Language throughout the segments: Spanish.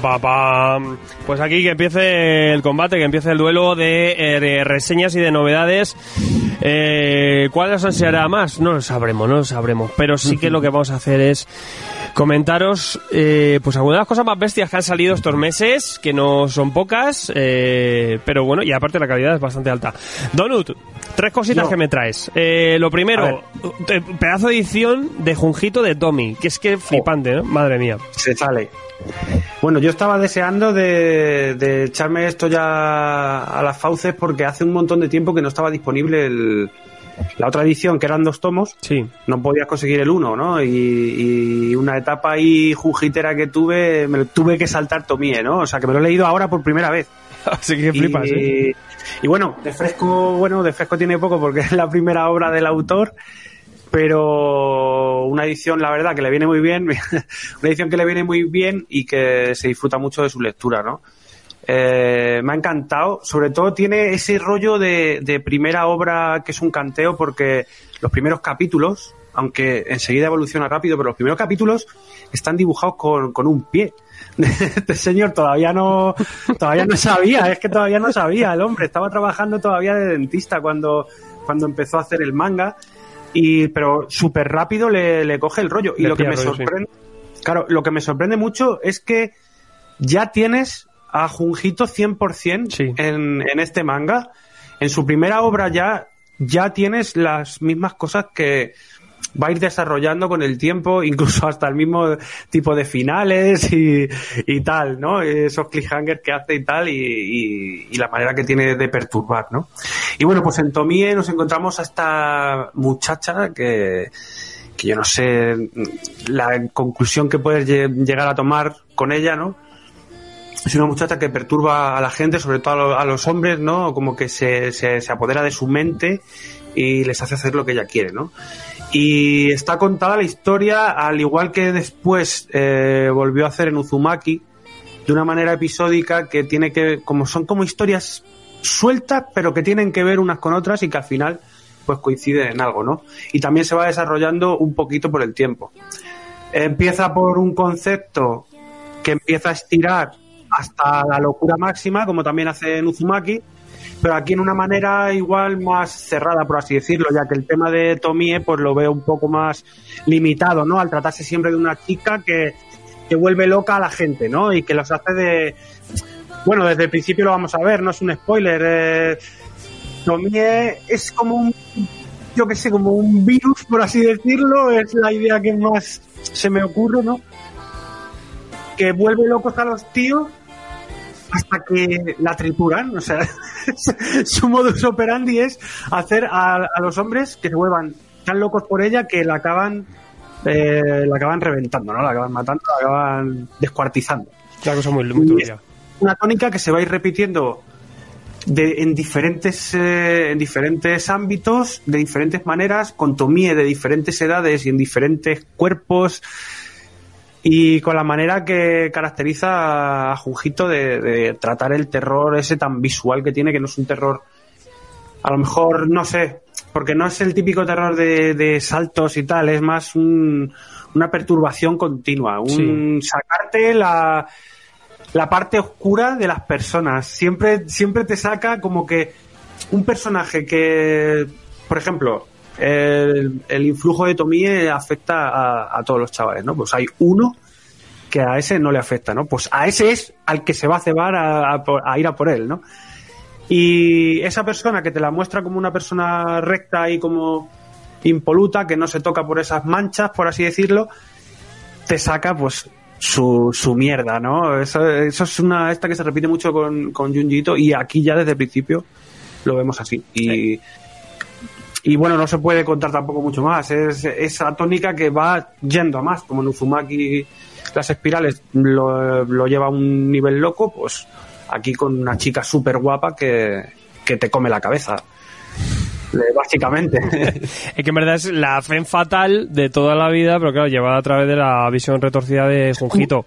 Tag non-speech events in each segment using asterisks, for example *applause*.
pam, pam. Pues aquí que empiece el combate, que empiece el duelo de, eh, de reseñas y de novedades. Eh, ¿Cuál se hará más? No lo sabremos, no lo sabremos. Pero sí que lo que vamos a hacer es comentaros eh, pues algunas de las cosas más bestias que han salido estos meses, que no son pocas, eh, pero bueno, y aparte la calidad es bastante alta. Donut, tres cositas Yo. que me traes. Eh, lo primero, eh, pedazo de edición de Junjito de Tommy, que es que flipante, ¿no? Madre mía. Se sale. Bueno, yo estaba deseando de, de echarme esto ya a las fauces porque hace un montón de tiempo que no estaba disponible el- la otra edición, que eran dos tomos. Sí. No podías conseguir el uno, ¿no? Y, y una etapa ahí jujitera que tuve, me lo tuve que saltar Tomie, ¿no? O sea, que me lo he leído ahora por primera vez. *laughs* Así que flipas, y, ¿eh? y bueno, de fresco, bueno, de fresco tiene poco porque *laughs* es la primera obra del autor, pero una edición, la verdad, que le viene muy bien, *laughs* una edición que le viene muy bien y que se disfruta mucho de su lectura, ¿no? Eh, me ha encantado, sobre todo tiene ese rollo de, de primera obra que es un canteo porque los primeros capítulos, aunque enseguida evoluciona rápido, pero los primeros capítulos están dibujados con, con un pie. *laughs* Este señor todavía no, todavía no sabía, es que todavía no sabía el hombre, estaba trabajando todavía de dentista cuando, cuando empezó a hacer el manga, y, pero súper rápido le, le coge el rollo. Y Le lo que me sí. sorprende, claro, lo que me sorprende mucho es que ya tienes a Junjito 100% Sí. en, en este manga. En su primera obra ya, ya tienes las mismas cosas que va a ir desarrollando con el tiempo, *laughs* incluso hasta el mismo tipo de finales y, y tal, ¿no? Esos cliffhangers que hace y tal, y, y- y la manera que tiene de perturbar, ¿no? Y bueno, pues en Tomie nos encontramos a esta muchacha que, que yo no sé la conclusión que puedes lle- llegar a tomar con ella, ¿no? Es una muchacha que perturba a la gente, sobre todo a los hombres, ¿no? Como que se, se, se apodera de su mente y les hace hacer lo que ella quiere, ¿no? Y está contada la historia, al igual que después eh, volvió a hacer en Uzumaki, de una manera episódica que tiene que, como son como historias sueltas, pero que tienen que ver unas con otras y que al final pues coinciden en algo, ¿no? Y también se va desarrollando un poquito por el tiempo. Empieza por un concepto que empieza a estirar hasta la locura máxima, como también hace en Uzumaki, pero aquí en una manera igual más cerrada, por así decirlo, ya que el tema de Tomie pues lo veo un poco más limitado, ¿no? Al tratarse siempre de una chica que, que vuelve loca a la gente, ¿no? Y que los hace de... Bueno, desde el principio lo vamos a ver, no es un spoiler. Eh, Tomie es como un, yo que sé, como un virus, por así decirlo, es la idea que más se me ocurre, ¿no? Que vuelve locos a los tíos hasta que la trituran, o sea, *laughs* su modus operandi es hacer a, a los hombres que se vuelvan tan locos por ella que la acaban eh, la acaban reventando, ¿no? La acaban matando, la acaban descuartizando. Una cosa muy, muy turbia. Una tónica que se va a ir repitiendo de, en diferentes eh, en diferentes ámbitos, de diferentes maneras, con Tomie de diferentes edades y en diferentes cuerpos y con la manera que caracteriza a Junjito de, de tratar el terror ese tan visual que tiene, que no es un terror, a lo mejor, no sé, porque no es el típico terror de, de saltos y tal, es más un- una perturbación continua, un sacarte la, la parte oscura de las personas. Siempre, siempre te saca como que un personaje que, por ejemplo, el, el influjo de Tomie afecta a, a todos los chavales, ¿no? Pues hay uno que a ese no le afecta, ¿no? Pues a ese es al que se va a cebar a, a ir a por él, ¿no? Y esa persona que te la muestra como una persona recta y como impoluta, que no se toca por esas manchas, por así decirlo, te saca pues su, su mierda, ¿no? Eso, eso es una esta que se repite mucho con, con Junji Ito, y aquí ya desde el principio lo vemos así. Y, y bueno, no se puede contar tampoco mucho más. Es esa tónica que va yendo a más, como en Uzumaki las espirales lo, lleva a un nivel loco, pues aquí con una chica súper guapa que, que te come la cabeza. Eh, Básicamente. *laughs* Es que en verdad es la fe fatal de toda la vida, pero claro, llevada a través de la visión retorcida de Junjito.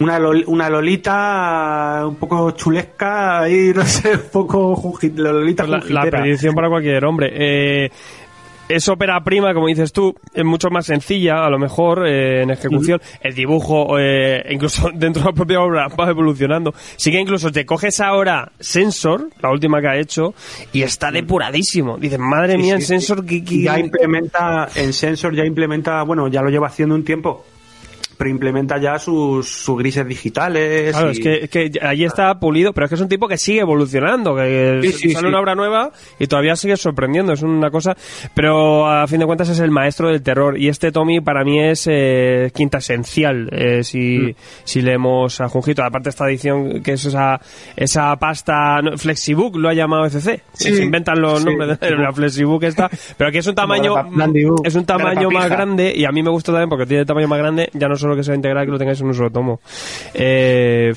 Una, lol- una lolita un poco chulesca ahí, *laughs* no sé, un poco la lolita Pues la, la predicción para cualquier hombre. Eh, es ópera prima, como dices tú, es mucho más sencilla, a lo mejor, eh, en ejecución. El dibujo, eh, incluso *laughs* dentro de la propia obra, va evolucionando. Sí que incluso te coges ahora Sensor, la última que ha hecho, y está depuradísimo. Dices, madre Sí, mía, sí, en sí. Sensor, ¿qué, qué- ya implementa en Sensor ya implementa bueno ya lo lleva haciendo un tiempo pero implementa ya sus, sus grises digitales Claro, y- es que, es que allí está pulido, pero es que es un tipo que sigue evolucionando, que Sí, sí, sale sí. una obra nueva y todavía sigue sorprendiendo, es una cosa, pero a fin de cuentas es el maestro del terror y este Tommy para mí es eh, quinta esencial eh, si, Mm. si leemos a Junjito, aparte esta edición que es esa, esa pasta, no, Flexibook lo ha llamado ECC, Sí. se inventan los nombres de la Flexibook esta, pero aquí es un tamaño, es un tamaño más grande y a mí me gusta también porque tiene tamaño más grande, ya no solo que sea integral, que lo tengáis en un solo tomo. Eh,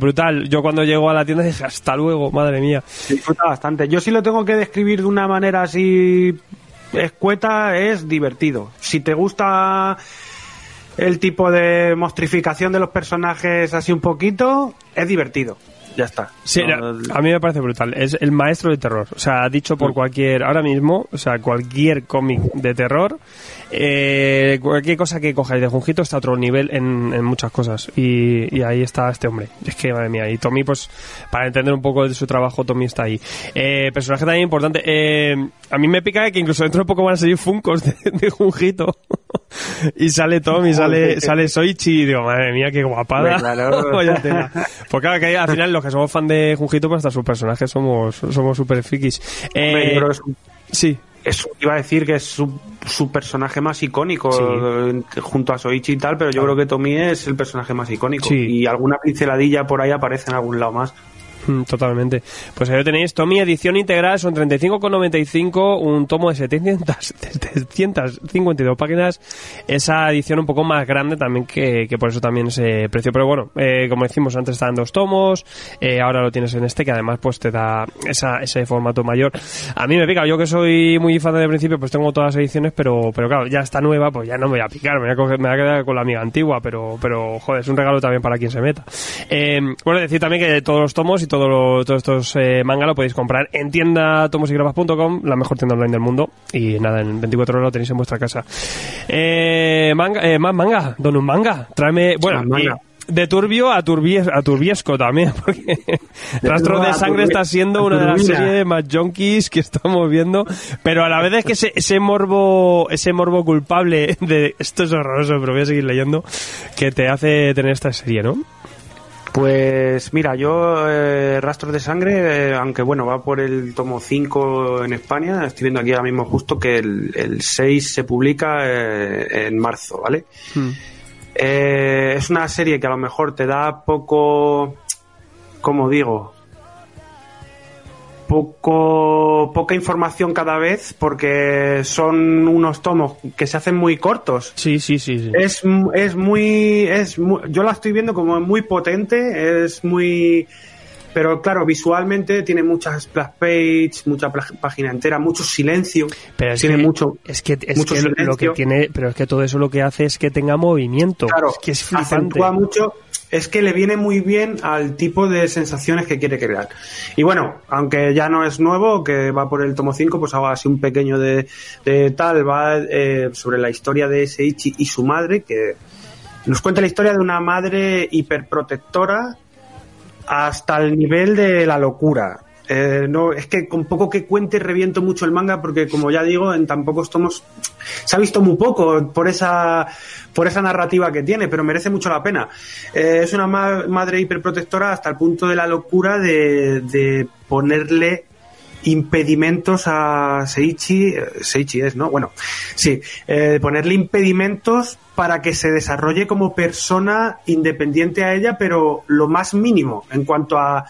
brutal. Yo cuando llego a la tienda dije, *laughs* hasta luego, madre mía. disfruta bastante yo sí lo tengo que describir de una manera así escueta es divertido si te gusta el tipo de mostrificación de los personajes así un poquito es divertido ya está Sí, No- a mí me parece brutal. Es el maestro del terror. O sea, dicho por cualquier, ahora mismo, o sea, cualquier cómic de terror, eh, cualquier cosa que cojáis de Junjito está a otro nivel en, en muchas cosas. Y, y ahí está este hombre. Es que, madre mía. Y Tommy, pues, para entender un poco de su trabajo, Tommy está ahí. Eh, personaje también importante. Eh, a mí me pica que incluso dentro de poco van a salir Funcos de, de Junjito. *laughs* y sale Tommy, sale, sale Soichi y digo, madre mía, qué guapada. Hombre, claro. *laughs* Pues claro, que al final los *laughs* que somos fan de Junjito, pues hasta sus personajes somos somos súper frikis. Eh, es sí, es- iba a decir que es su, su personaje más icónico Sí. junto a Soichi y tal, pero yo creo que Tommy es el personaje más icónico. Sí. Y alguna pinceladilla por ahí aparece en algún lado más. Mm, Totalmente. Pues ahí lo tenéis, Tommy, edición integral, son 35,95, un tomo de 700, 752 *laughs* páginas, esa edición un poco más grande también que, que por eso también ese precio. Pero bueno, eh, como decimos, antes estaban dos tomos, eh, ahora lo tienes en este, que además pues te da esa, ese formato mayor. A mí me pica, yo que soy muy fan el principio, pues tengo todas las ediciones, pero, pero claro, ya está nueva, pues ya no me voy a picar, me voy a, coger- me voy a quedar con la amiga antigua, pero, pero joder, es un regalo también para quien se meta. Eh, bueno, decir también que todos los tomos y todo lo- todos estos eh, manga lo podéis comprar en tienda tomosigrafas.com, la mejor tienda online del mundo, y nada, en 24 horas lo tenéis en vuestra casa. Eh, manga, eh, más manga, don un manga, tráeme, bueno, manga. de turbio a, turbie- a turbiesco también, *laughs* porque Rastro de Sangre está siendo una de las series más junkies que estamos viendo, pero a la vez es que ese, ese morbo ese morbo culpable de esto es horroroso, pero voy a seguir leyendo, que te hace tener esta serie, ¿no? Pues mira, yo eh, Rastros de Sangre, eh, aunque bueno, va por el tomo 5 en España, estoy viendo aquí ahora mismo justo que el, el 6 se publica eh, en marzo, ¿vale? Eh, es una serie que a lo mejor te da poco, como digo, poco poca información cada vez porque son unos tomos que se hacen muy cortos. Sí, sí, sí. sí. Es, es muy es mu- yo la estoy viendo como muy potente, es muy pero claro, visualmente tiene muchas splash page, mucha página entera, mucho silencio. Pero es tiene que, mucho es que, es mucho que lo- lo que silencio. tiene, pero es que todo eso lo que hace es que tenga movimiento. Claro, es que es flipante. acentúa mucho. Es que le viene muy bien al tipo de sensaciones que quiere crear. Y bueno, aunque ya no es nuevo, que va por el tomo 5, pues hago así un pequeño de, de tal, va eh, sobre la historia de Seichi y su madre, que nos cuenta la historia de una madre hiperprotectora hasta el nivel de la locura. Eh, no, es que con poco que cuente reviento mucho el manga porque como ya digo, en tan pocos tomos se ha visto muy poco por esa por esa narrativa que tiene, pero merece mucho la pena. Eh, es una ma- madre hiperprotectora hasta el punto de la locura de, de ponerle impedimentos a Seichi, eh, Seichi es, ¿no? Bueno, sí, eh, ponerle impedimentos para que se desarrolle como persona independiente a ella, pero lo más mínimo en cuanto a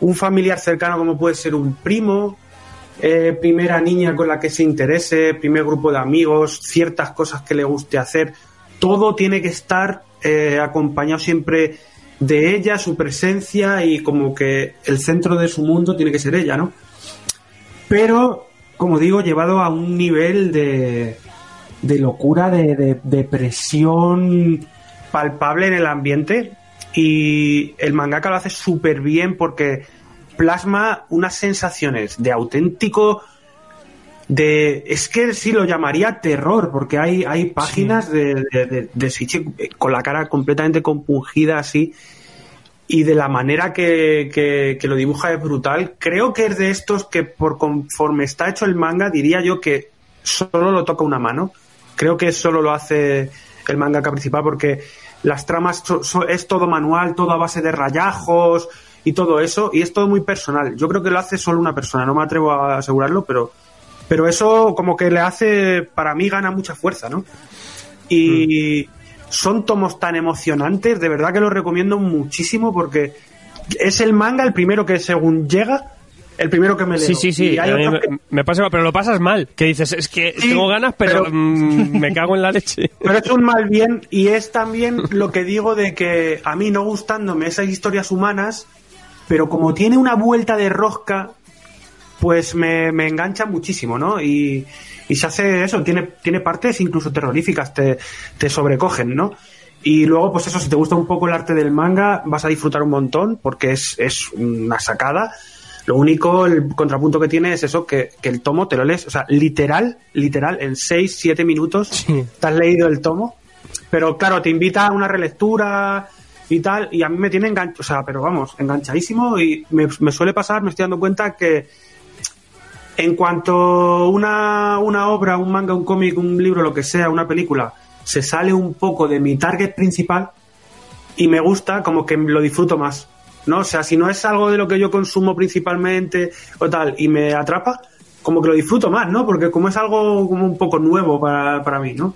un familiar cercano como puede ser un primo, eh, primera niña con la que se interese, primer grupo de amigos, ciertas cosas que le guste hacer, todo tiene que estar eh, acompañado siempre de ella, su presencia y como que el centro de su mundo tiene que ser ella, ¿no? Pero, como digo, llevado a un nivel de, de locura, de, de, de presión palpable en el ambiente y el mangaka lo hace súper bien porque plasma unas sensaciones de auténtico de es que sí lo llamaría terror porque hay hay páginas de, de, de, con la cara completamente compungida así y de la manera que, que, que lo dibuja es brutal. Creo que es de estos que por conforme está hecho el manga diría yo que solo lo toca una mano. Creo que solo lo hace el mangaka principal porque las tramas so, so, es todo manual, todo a base de rayajos y todo eso, y es todo muy personal. Yo creo que lo hace solo una persona, no me atrevo a asegurarlo, pero, pero eso como que le hace, para mí gana mucha fuerza, ¿no? Y mm. son tomos tan emocionantes, de verdad que lo recomiendo muchísimo porque es el manga el primero que según llega el primero que me leo. Sí, sí, sí. Me, que... me, pasa, pero lo pasas mal. Que dices, es que sí, tengo ganas, pero, pero mmm, me cago en la leche. *laughs* Pero es un mal bien y es también lo que digo de que a mí no gustándome esas historias humanas, pero como tiene una vuelta de rosca, pues me, me engancha muchísimo, ¿no? Y, y, se hace eso, tiene, tiene partes incluso terroríficas, te, te sobrecogen, ¿no? Y luego, pues eso, si te gusta un poco el arte del manga, vas a disfrutar un montón porque es, es una sacada. Lo único, el contrapunto que tiene es eso, que, que, el tomo te lo lees, o sea, literal, literal, en 6, 7 minutos sí. te has leído el tomo, pero claro, te invita a una relectura y tal, y a mí me tiene enganchado, o sea, pero vamos, enganchadísimo y me, me, suele pasar, me estoy dando cuenta que en cuanto una, una obra, un manga, un cómic, un libro, lo que sea, una película, se sale un poco de mi target principal y me gusta, como que lo disfruto más. ¿No? O sea, si no es algo de lo que yo consumo principalmente o tal y me atrapa, como que lo disfruto más, ¿no? Porque como es algo como un poco nuevo para, para mí, ¿no?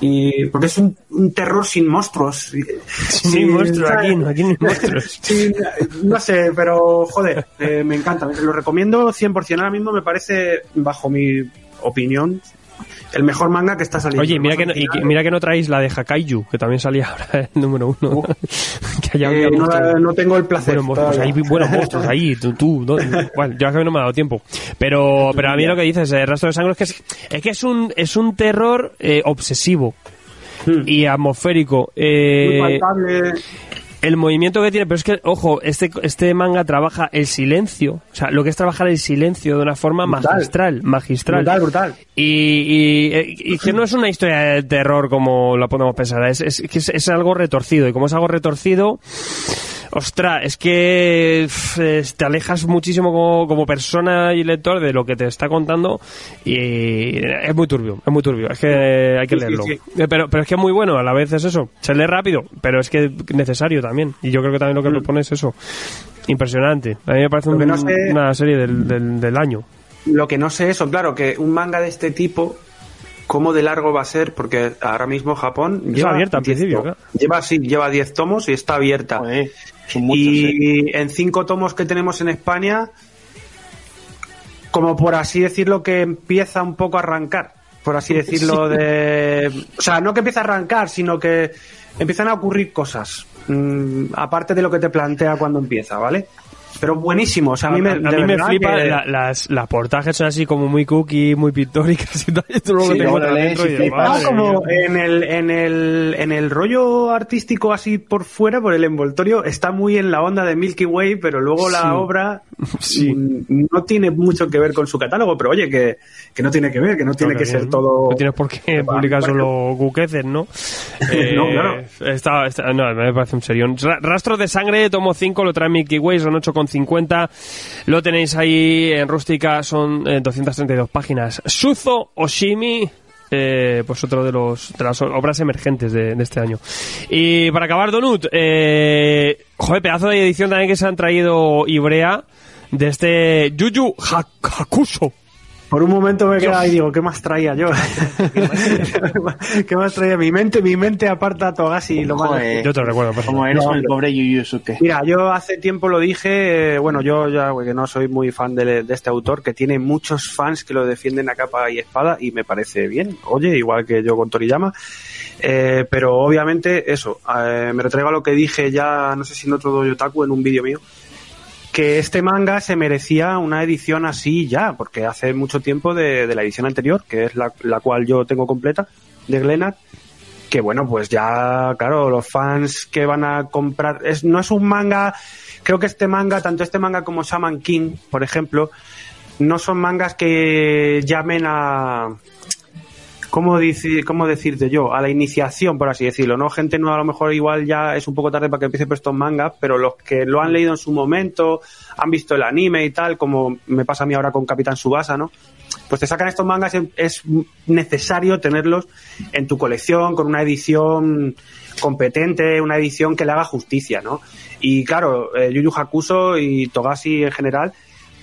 Y porque es un, un terror sin monstruos. *laughs* Sin monstruos, aquí, no, aquí no hay monstruos. *laughs* No sé, pero joder, eh, me encanta. Lo recomiendo 100%. Ahora mismo me parece, bajo mi opinión, el mejor manga que está saliendo. Oye, mira que, no, y mira que no traéis la de Hakaiju, que también salía ahora *laughs* el número uno. Uh, *laughs* que eh, no, no, tengo el placer. Bueno, monstruos, hay buenos monstruos ahí, *laughs* tú, tú no, bueno, yo que no me ha dado tiempo. Pero, pero a mí lo que dices, el rastro de sangre es que es, es que es un, es un terror eh, obsesivo hmm. y atmosférico. Eh, Muy el movimiento que tiene, pero es que, ojo, este, este manga trabaja el silencio, o sea, lo que es trabajar el silencio de una forma brutal. magistral, magistral. Brutal, brutal. Y, y, y, que no es una historia de terror como la podemos pensar, es, es, es, es algo retorcido, y como es algo retorcido, ostras, es que te alejas muchísimo como, como, persona y lector de lo que te está contando y es muy turbio, es muy turbio, es que hay que leerlo. Sí, sí. Pero, pero es que es muy bueno, a la vez es eso, se lee rápido, pero es que es necesario también. Y yo creo que también lo que mm. propone es eso. Impresionante. A mí me parece un, no sé, una serie del, del, del año. Lo que no sé eso, claro, que un manga de este tipo cómo de largo va a ser, porque ahora mismo Japón está lleva abierta al principio. Claro. Lleva sí, lleva 10 tomos y está abierta. Muchos, y ¿eh? en cinco tomos que tenemos en España, como por así decirlo, que empieza un poco a arrancar, por así decirlo, sí. de, o sea, no que empieza a arrancar, sino que empiezan a ocurrir cosas, mmm, aparte de lo que te plantea cuando empieza, ¿vale? Pero buenísimo. O sea, a mí me, a, a mí me flipa que... la, las, las portajes son así como muy cookie, muy pictóricas y tal. Y luego Sí, te luego encuentras te dentro lees y y como en el, en, el, en el rollo artístico así por fuera, por el envoltorio, está muy en la onda de Milky Way, pero luego la Sí. obra *laughs* Sí. no tiene mucho que ver con su catálogo, pero oye, que, que no tiene que ver, que no tiene Claro que que ser bien. todo... No tienes por qué *laughs* publicar solo cuqueces, ¿no? *laughs* Eh, No, claro. Está, está- no, me parece un serión. Ra- Rastros de sangre, tomo 5, lo trae Mickey Way, son 8,30 2,50. Lo tenéis ahí en rústica, son eh, 232 páginas. Suzo Oshimi, eh, pues otro de los de las obras emergentes de, este año. Y para acabar, Donut, eh, joder, pedazo de edición también que se han traído Ibrea de este Yuyu Ha- Hakuso. Por un momento me quedaba y digo, ¿qué más traía yo? *laughs* ¿Qué más traía? Mi mente, mi mente aparta a Togashi y lo más... Yo te lo recuerdo, pues. como eres No, el pobre Yu Yusuke. Mira, yo hace tiempo lo dije, eh, bueno, yo ya que no soy muy fan de, de este autor, que tiene muchos fans que lo defienden a capa y espada y me parece bien, oye, igual que yo con Toriyama, eh, pero obviamente eso, eh, me retraigo a lo que dije ya, no sé si en otro Doyotaku, en un vídeo mío, que este manga se merecía una edición así ya, porque hace mucho tiempo de, la edición anterior, que es la, la cual yo tengo completa, de Glenat, que bueno, pues ya, claro, los fans que van a comprar, es, no es un manga, creo que este manga, tanto este manga como Shaman King, por ejemplo, no son mangas que llamen a, ¿cómo, decir, ¿cómo decirte yo? A la iniciación, por así decirlo, ¿no? Gente nueva a lo mejor igual ya es un poco tarde para que empiece por estos mangas, pero los que lo han leído en su momento, han visto el anime y tal, como me pasa a mí ahora con Capitán Subasa, ¿no? Pues te sacan estos mangas es necesario tenerlos en tu colección con una edición competente, una edición que le haga justicia, ¿no? Y claro, eh, Yu Yu Hakuso y Togashi en general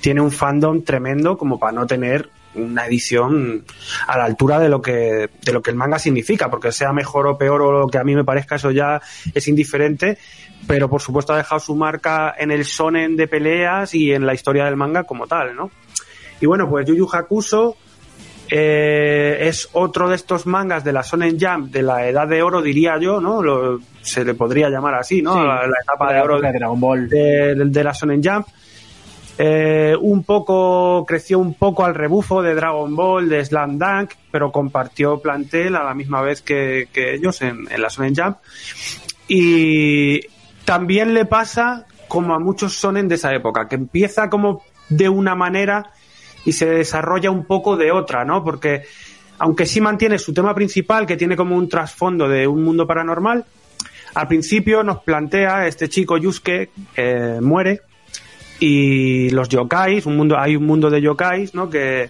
tiene un fandom tremendo como para no tener una edición a la altura de lo que de lo que el manga significa, porque sea mejor o peor o lo que a mí me parezca eso ya es indiferente, pero por supuesto ha dejado su marca en el sonen de peleas y en la historia del manga como tal, ¿no? Y bueno, pues Yu Yu Hakuso eh, es otro de estos mangas de la Shonen Jump de la edad de oro, diría yo, ¿no? Lo- se le podría llamar así, ¿no? Sí. la, la etapa de oro de Dragon Ball. de, de la Shonen Jump. Eh, un poco creció un poco al rebufo de Dragon Ball, de Slam Dunk, pero compartió plantel a la misma vez que, ellos en, en la Shonen Jump. Y también le pasa como a muchos sonen de esa época, que empieza como de una manera y se desarrolla un poco de otra, ¿no? Porque aunque sí mantiene su tema principal, que tiene como un trasfondo de un mundo paranormal, al principio nos plantea este chico Yusuke eh, muere y los yokais, un mundo, hay un mundo de yokais, ¿no? Que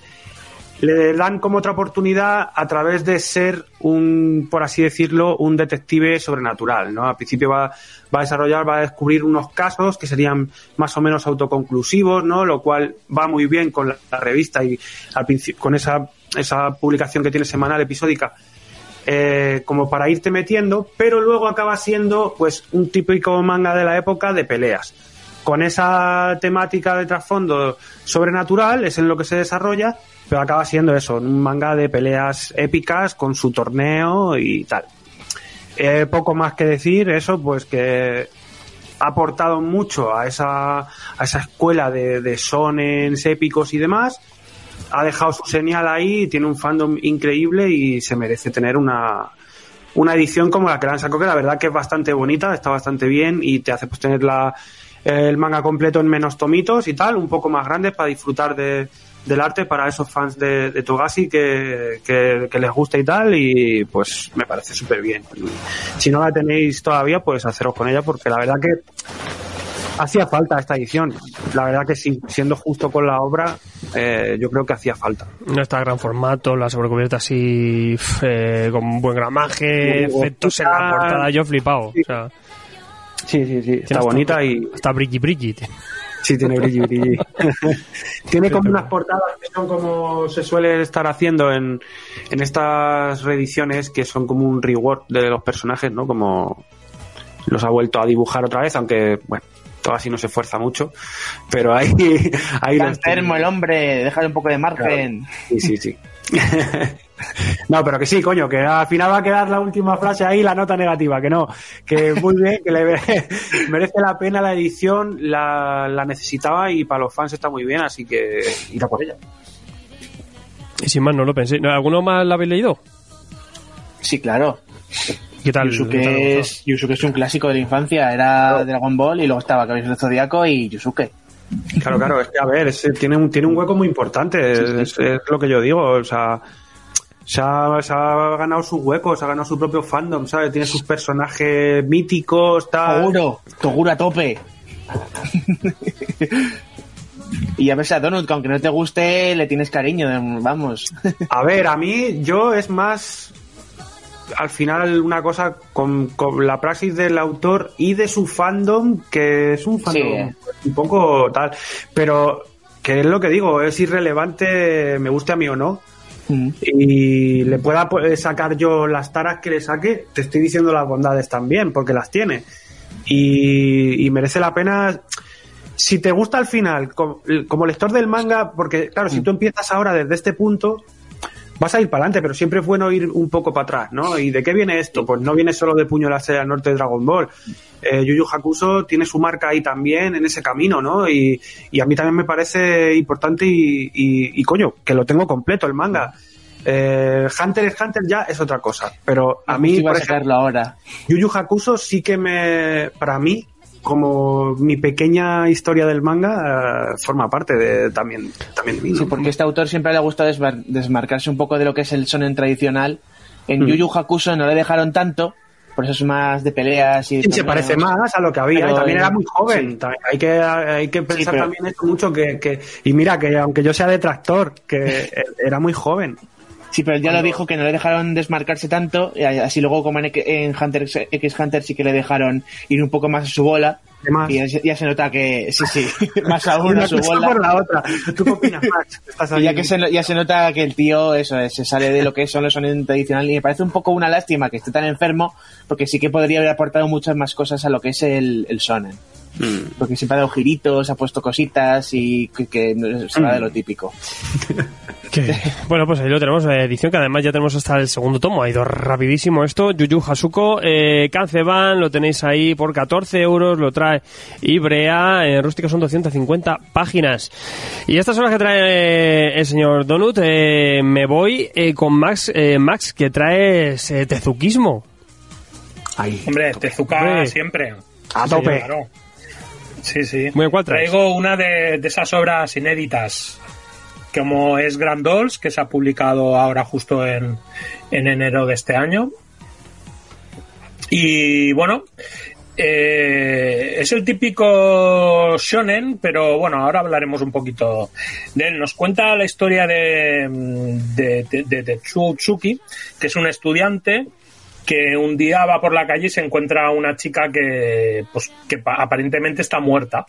le dan como otra oportunidad a través de ser un, por así decirlo, un detective sobrenatural, ¿no? Al principio va, va a desarrollar, va a descubrir unos casos que serían más o menos autoconclusivos, ¿no? Lo cual va muy bien con la, revista y al con esa, esa publicación que tiene semanal, episódica, eh, como para irte metiendo, pero luego acaba siendo pues un típico manga de la época de peleas. Con esa temática de trasfondo sobrenatural es en lo que se desarrolla, pero acaba siendo eso, un manga de peleas épicas con su torneo y tal. Eh, poco más que decir, eso pues que ha aportado mucho a esa, a esa escuela de, de sonens épicos y demás. Ha dejado su señal ahí, tiene un fandom increíble y se merece tener una, una edición como la que le han sacado, que la verdad que es bastante bonita, está bastante bien y te hace pues tener la, el manga completo en menos tomitos y tal, un poco más grandes para disfrutar de, del arte para esos fans de, de Togashi que, que, que les gusta y tal y pues me parece súper bien. Si no la tenéis todavía, pues haceros con ella porque la verdad que hacía falta esta edición. La verdad que sí, siendo justo con la obra, eh, yo creo que hacía falta. No está gran formato, la sobrecubierta así eh, con buen gramaje, efectos en la portada, yo flipado. Sí. O sea, Sí, sí, sí, está Tiene bonita hasta- y Hasta brilli brilli. Sí, tiene brilli, brilli. *laughs* tiene como unas portadas que son como se suele estar haciendo en, en estas reediciones que son como un reward de los personajes, ¿no? Como los ha vuelto a dibujar otra vez, aunque, bueno, todo así no se esfuerza mucho, pero ahí, ahí Está enfermo el hombre, déjale un poco de margen. Sí, sí, sí. *laughs* no, pero que sí, coño, que al final va a quedar la última frase ahí, la nota negativa, que no, que muy bien, que le *laughs* merece la pena la edición, la, la necesitaba y para los fans está muy bien, así que ir a por ella. Y sin más, no lo pensé. ¿Alguno más la habéis leído? Sí, claro. ¿Qué tal? Yusuke ¿Qué tal os es, Yusuke es un clásico de la infancia. Era Dragon Ball y luego estaba Caballeros del Zodiaco y Yusuke. Claro, claro, es que a ver, es- tiene, un, tiene un hueco muy importante, Sí, sí, es, sí. es lo que yo digo, o sea, se ha, se ha ganado sus huecos, se ha ganado su propio fandom, ¿sabes? Tiene sus personajes míticos, tal. Toguro, Toguro a tope. y a veces a Donut, que aunque no te guste, le tienes cariño, vamos. A ver, a mí yo es más al final una cosa con, con, la praxis del autor y de su fandom, que es un fandom Sí. un poco tal, pero que es lo que digo, es irrelevante, me guste a mí o no, Mm. y le pueda pues, sacar yo las taras que le saque, te estoy diciendo las bondades también, porque las tiene. Y, y merece la pena. Si te gusta al final, como, como lector del manga, porque claro, si tú empiezas ahora desde este punto, vas a ir para adelante, pero siempre es bueno ir un poco para atrás, ¿no? ¿Y de qué viene esto? Pues no viene solo de Puño la Sea Norte de Dragon Ball. Eh, Yu Yu Hakusho tiene su marca ahí también en ese camino, ¿no? Y, y a mí también me parece importante y, y, y, coño, que lo tengo completo el manga. Eh, Hunter x Hunter ya es otra cosa, pero a mí, Iba por a ejemplo, ahora. Yu Yu Hakusho sí que me, para mí, como mi pequeña historia del manga, eh, forma parte de, también, también de mí. ¿no? Sí, porque este autor siempre le ha gustado desmar- desmarcarse un poco de lo que es el sonen tradicional. En Mm. Yu Yu Hakusho no le dejaron tanto, por eso es más de peleas y... Sí, se parece más a lo que había. Pero y también era muy joven. sí. Hay que, hay que pensar pero- también esto mucho que, que. Y mira, que aunque yo sea detractor, que *laughs* era muy joven. Sí, pero él ya lo dijo que no le dejaron desmarcarse tanto, y así luego como en, en Hunter X X Hunter sí que le dejaron ir un poco más a su bola, Además, y ya, ya se nota que, sí, sí, *laughs* más aún una a su bola. por la otra. ¿Tú qué opinas, Max? *laughs* Estás Y ya que se, ya se nota que el tío eso eh, se sale de lo que son los sonen tradicional y me parece un poco una lástima que esté tan enfermo porque sí que podría haber aportado muchas más cosas a lo que es el, el sonen. Mm. Porque siempre ha dado giritos, ha puesto cositas y que, que no- se va de lo típico. Que- *laughs* Bueno, pues ahí lo tenemos, eh, edición que además ya tenemos hasta el segundo tomo. Ha ido rapidísimo esto. Yuyu Hasuko, eh, Kanzeban, lo tenéis ahí por 14 euros, lo trae Ibrea. En rústica son 250 páginas. Y estas son las que trae eh, el señor Donut. Eh, me voy eh, con Max, eh, Max, que traes eh, Tezukismo. Ahí. Hombre, Tezuka Hombre. siempre. A Sí, tope. claro. Sí, sí. Traigo una de, de esas obras inéditas, como es Grand Dolls, que se ha publicado ahora justo en, en enero de este año. Y bueno, eh, es el típico shonen, pero bueno, ahora hablaremos un poquito de él. Nos cuenta la historia de, de, de, de Tetsuki, que es un estudiante que un día va por la calle y se encuentra una chica que, pues, que pa- aparentemente está muerta.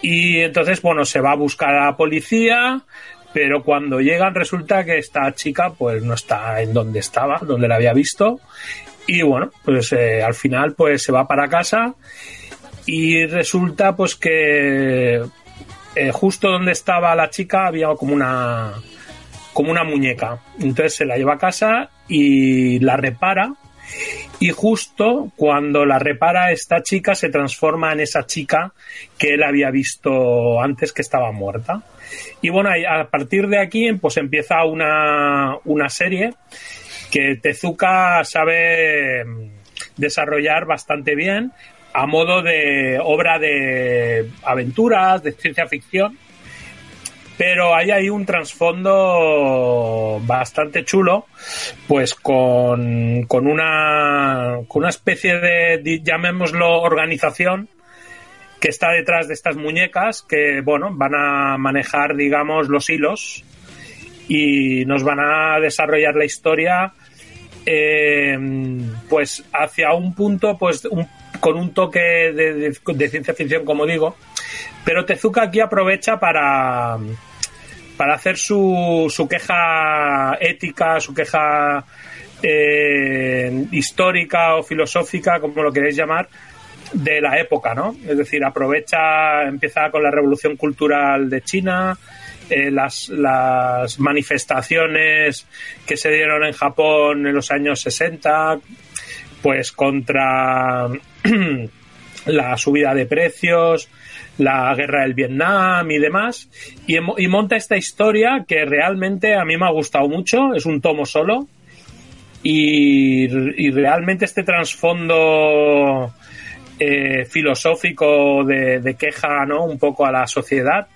Y entonces, bueno, se va a buscar a la policía, pero cuando llegan resulta que esta chica pues no está en donde estaba, donde la había visto. Y bueno, pues eh, al final pues se va para casa y resulta pues que eh, justo donde estaba la chica había como una como una muñeca. Entonces se la lleva a casa y la repara. Y justo cuando la repara esta chica se transforma en esa chica que él había visto antes que estaba muerta. Y bueno, a partir de aquí pues empieza una, una serie que Tezuka sabe mm, desarrollar bastante bien a modo de obra de aventuras, de ciencia ficción pero ahí hay un trasfondo bastante chulo, pues con, con una una especie de, llamémoslo organización que está detrás de estas muñecas que bueno van a manejar digamos los hilos y nos van a desarrollar la historia eh, pues hacia un punto pues un- con un toque de ciencia ficción como digo. Pero Tezuka aquí aprovecha para, para hacer su, su queja ética, su queja eh, histórica o filosófica, como lo queréis llamar, de la época, ¿no? Es decir, aprovecha, empieza con la revolución cultural de China, eh, las, las manifestaciones que se dieron en Japón en los años 60, pues contra *clears throat* la subida de precios, la guerra del Vietnam y demás, y, monta esta historia que realmente a mí me ha gustado mucho, es un tomo solo, y, y realmente este trasfondo eh, filosófico de, de queja ¿no? un poco a la sociedad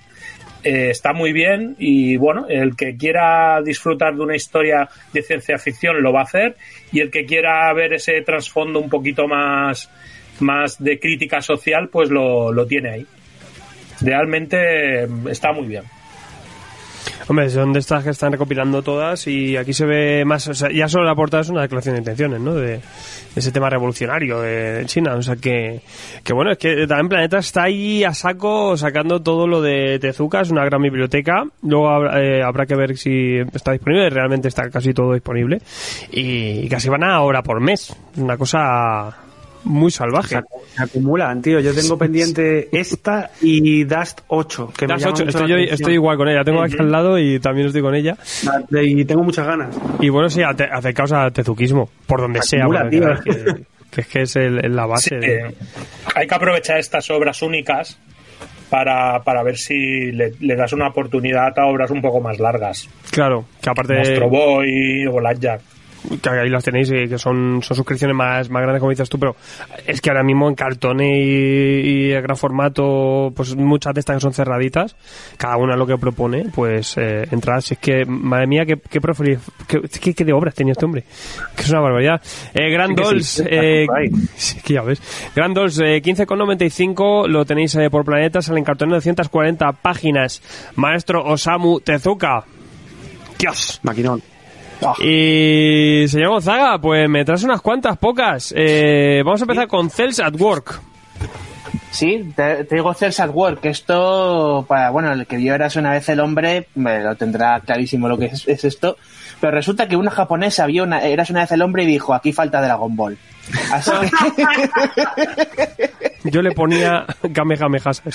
eh, está muy bien y bueno, el que quiera disfrutar de una historia de ciencia ficción lo va a hacer y el que quiera ver ese trasfondo un poquito más más de crítica social, pues lo, lo tiene ahí. Realmente mm, está muy bien. Hombre, son de estas que están recopilando todas y aquí se ve más, o sea, ya solo la portada es una declaración de intenciones, ¿no? De, de ese tema revolucionario de China, o sea que, que bueno, es que también Planeta está ahí a saco sacando todo lo de Tezuka, es una gran biblioteca, luego habrá, eh, habrá que ver si está disponible, realmente está casi todo disponible y casi van a hora por mes, una cosa muy salvaje. Se, acu- se acumulan, tío. Yo tengo pendiente esta y Dust 8. Que me ocho, mucho estoy, yo, igual con ella, tengo aquí al lado y también estoy con ella. Y tengo muchas ganas. Y bueno, sí, acercaos al tezuquismo, por donde sea, Acumula, tío. que, que es que es el- el- la base. Sí, de- eh, hay que aprovechar estas obras únicas para, para ver si le, le das una oportunidad a obras un poco más largas. Claro, que aparte Monstro Boy o Blackjack. Que ahí las tenéis y que son, son suscripciones más, más grandes como dices tú, pero es que ahora mismo en cartón y, y el gran formato, pues muchas de estas que son cerraditas, cada una lo que propone, pues eh, entradas, si es que, madre mía, qué, qué, preferir- qué, qué- qué de obras tenía este hombre, que es una barbaridad. Eh, Grand Sí sí, Dolls, está eh, sí, que ya ves. Grand Dolls, eh, 15,95, lo tenéis eh, por planeta, sale en cartón de 240 páginas. Maestro Osamu Tezuka. Dios. Maquinón. Y señor Gonzaga, pues me traes unas cuantas, pocas. Eh, vamos a empezar con Cells at Work. Sí, te, te digo Cells at Work. Esto, para, bueno, el que vio Eras una vez el hombre, me lo tendrá clarísimo lo que es, es esto. Pero resulta que una japonesa vio una, Eras una vez el hombre y dijo, aquí falta Dragon Ball. Así que, *laughs* Yo le ponía *laughs* Kamehamehas a esto.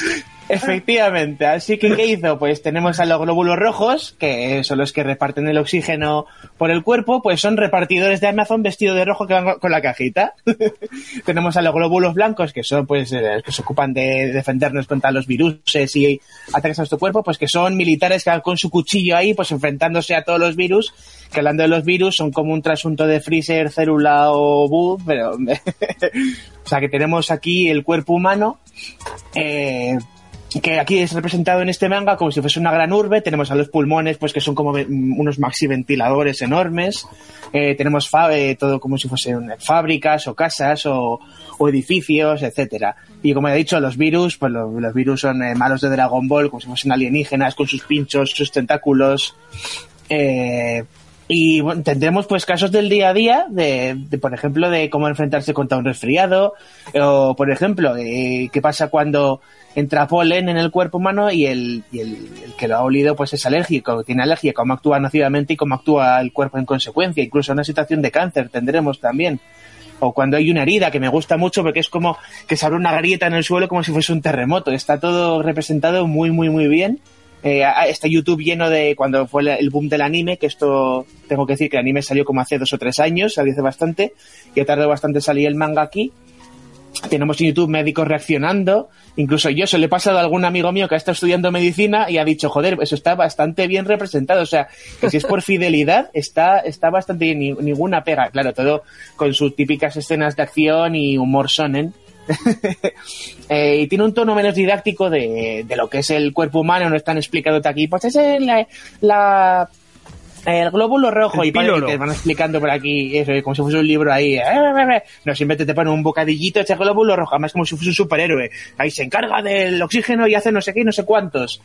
Efectivamente. Así que, ¿qué hizo? Pues tenemos a los glóbulos rojos, que son los que reparten el oxígeno por el cuerpo, pues son repartidores de Amazon vestidos de rojo que van con la cajita. *laughs* tenemos a los glóbulos blancos, que son pues eh, los que se ocupan de defendernos contra los virus y ataques a nuestro cuerpo, pues que son militares que van con su cuchillo ahí, pues enfrentándose a todos los virus, que hablando de los virus son como un trasunto de Freezer, célula o Boo, pero *laughs* o sea que tenemos aquí el cuerpo humano, eh, que aquí es representado en este manga como si fuese una gran urbe. Tenemos a los pulmones, pues que son como ve- unos maxi ventiladores enormes. Eh, tenemos eh, todo como si fuesen fábricas o casas o, o edificios, etcétera. Y como he dicho, los virus, pues lo- los, virus son eh, malos de Dragon Ball, como si fuesen alienígenas con sus pinchos, sus tentáculos. Eh, y bueno, tendremos pues casos del día a día de, de, por ejemplo, de cómo enfrentarse contra un resfriado o, por ejemplo, eh, qué pasa cuando entra polen en el cuerpo humano y el, y el, que lo ha olido pues es alérgico, tiene alergia, cómo actúa nocivamente y cómo actúa el cuerpo en consecuencia. Incluso una situación de cáncer tendremos también. O cuando hay una herida, que me gusta mucho porque es como que se abre una grieta en el suelo como si fuese un terremoto. Está todo representado muy, muy, muy bien. Eh, a- está YouTube lleno de cuando fue el- el boom del anime, que esto tengo que decir que el anime salió como hace dos o tres años, salió hace bastante, que tardó bastante en salir el manga aquí. Tenemos en YouTube médicos reaccionando, incluso yo se le he pasado a algún amigo mío que ha estado estudiando medicina y ha dicho, joder, eso está bastante bien representado, o sea, que si es por *laughs* fidelidad, está, está bastante bien, ni- ninguna pega, claro, todo con sus típicas escenas de acción y humor sonen, *laughs* eh, y tiene un tono menos didáctico de, lo que es el cuerpo humano, no están explicando aquí, pues es la- el glóbulo rojo El y parece que te van explicando por aquí eso, como si fuese un libro ahí. eh, No, siempre te ponen un bocadillito ese glóbulo rojo, además como si fuese un superhéroe. Ahí se encarga del oxígeno y hace no sé qué y no sé cuántos.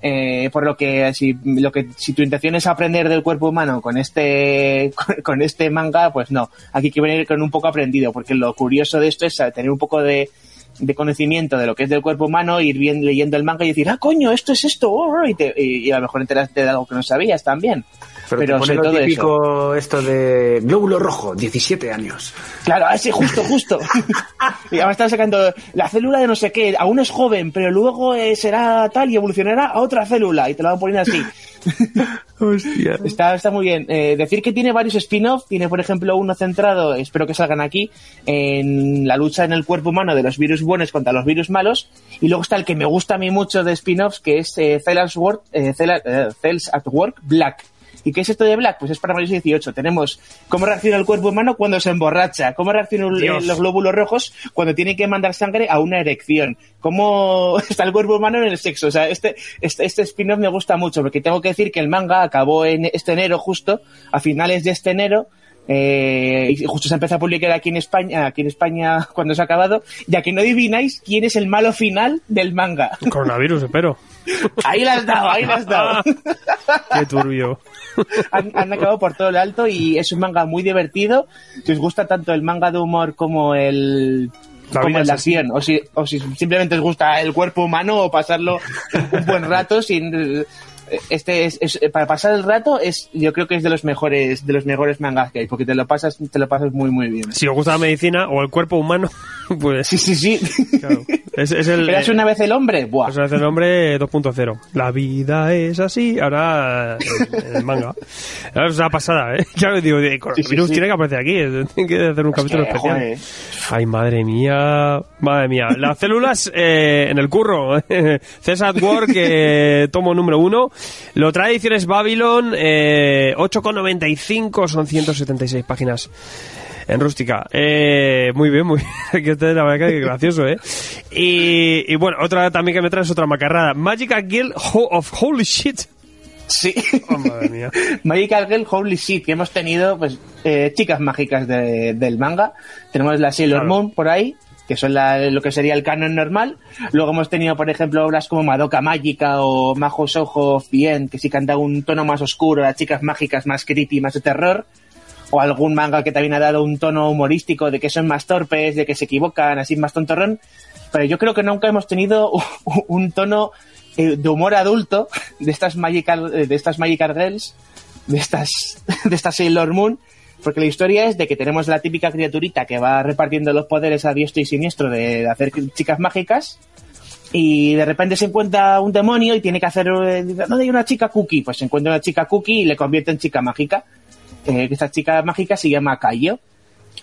Eh, por lo que si lo que si tu intención es aprender del cuerpo humano con este *laughs* con, con este manga pues no aquí hay que venir con un poco aprendido porque lo curioso de esto es eh, tener un poco de, de conocimiento de lo que es del cuerpo humano ir bien leyendo el manga y decir ah coño esto es esto oh, oh", y, te- y- y a lo mejor enteraste de algo que no sabías también Pero, Pero te pone lo típico esto de glóbulo rojo, 17 años. Claro, así, justo, justo. *laughs* y ahora están sacando la célula de no sé qué, aún es joven, pero luego eh, será tal y evolucionará a otra célula y te lo van a poner así. *laughs* Hostia. Está, está muy bien. Eh, decir que tiene varios spin-off, tiene por ejemplo uno centrado, espero que salgan aquí, en la lucha en el cuerpo humano de los virus buenos contra los virus malos, y luego está el que me gusta a mí mucho de spin-offs, que es eh, eh, Cells at Work Black. ¿Y qué es esto de Black? Pues es para mayores de 18. Tenemos cómo reacciona el cuerpo humano cuando se emborracha, cómo reaccionan Dios. los glóbulos rojos cuando tiene que mandar sangre a una erección, cómo *laughs* está el cuerpo humano en el sexo. O sea, este, este, este spin-off me gusta mucho porque tengo que decir que el manga acabó en este enero justo, a finales de este enero, eh, y justo se empezó a publicar aquí en España, aquí en España *laughs* cuando se ha acabado, ya que no adivináis quién es el malo final del manga. Coronavirus, espero. Ahí la has dado, ahí la has dado. *laughs* Qué turbio. han, han acabado por todo lo alto y es un manga muy divertido. Si os gusta tanto el manga de humor como el La como el de acción, o si, o si simplemente os gusta el cuerpo humano o pasarlo *laughs* un buen rato sin este es, es- para pasar el rato es yo creo que es de los mejores de los mejores mangas que hay porque te lo pasas te lo pasas muy muy bien Si os gusta la medicina o el cuerpo humano, *laughs* pues sí sí sí claro. Es, es el, una vez el hombre Buah. sea, es el nombre 2.0. La vida es así, ahora en el manga. Ahora es una pasada, ¿eh? *laughs* Claro, digo, de coronavirus sí. tiene que aparecer aquí, eh, *laughs* tiene que hacer un capítulo que, especial. joder. Ay, madre mía, madre mía. Las células eh, en el curro. César Work, eh, tomo número uno. Lo trae Ediciones Babylon, eh, 8,95, son 176 páginas en rústica. Eh, muy bien, muy *laughs* bien. que la verdad que gracioso, ¿eh? Y, y bueno, otra también que me trae es otra macarrada. Magical Ho- of Holy Shit. sí Oh, madre mía. *laughs* Magical Girl Holy Shit, que hemos tenido pues eh, chicas mágicas de- del manga. Tenemos la Sailor Claro. Moon por ahí, que son la- lo que sería el canon normal. Luego hemos tenido, por ejemplo, obras como Madoka Mágica o Majo Soho Bien, que sí canta un tono más oscuro, las chicas mágicas más creepy, más de terror. O algún manga que también ha dado un tono humorístico de que son más torpes, de que se equivocan, así más tontorrón. Pero yo creo que nunca hemos tenido *laughs* un tono eh, de humor adulto de estas Magical, eh, de estas Magical Girls, de estas, *laughs* de esta Sailor Moon, porque la historia es de que tenemos la típica criaturita que va repartiendo los poderes a diestro y siniestro de, hacer chicas mágicas, y de repente se encuentra un demonio y tiene que hacer, eh, ¿dónde hay una chica cookie? Pues se encuentra una chica cookie y le convierte en chica mágica. Eh, esta chica mágica se llama Kaio.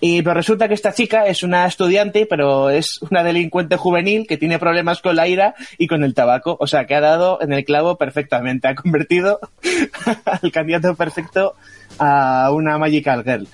Y pero resulta que esta chica es una estudiante, pero es una delincuente juvenil que tiene problemas con la ira y con el tabaco. O sea, que ha dado en el clavo perfectamente. Ha convertido *laughs* al candidato perfecto a una Magical Girl.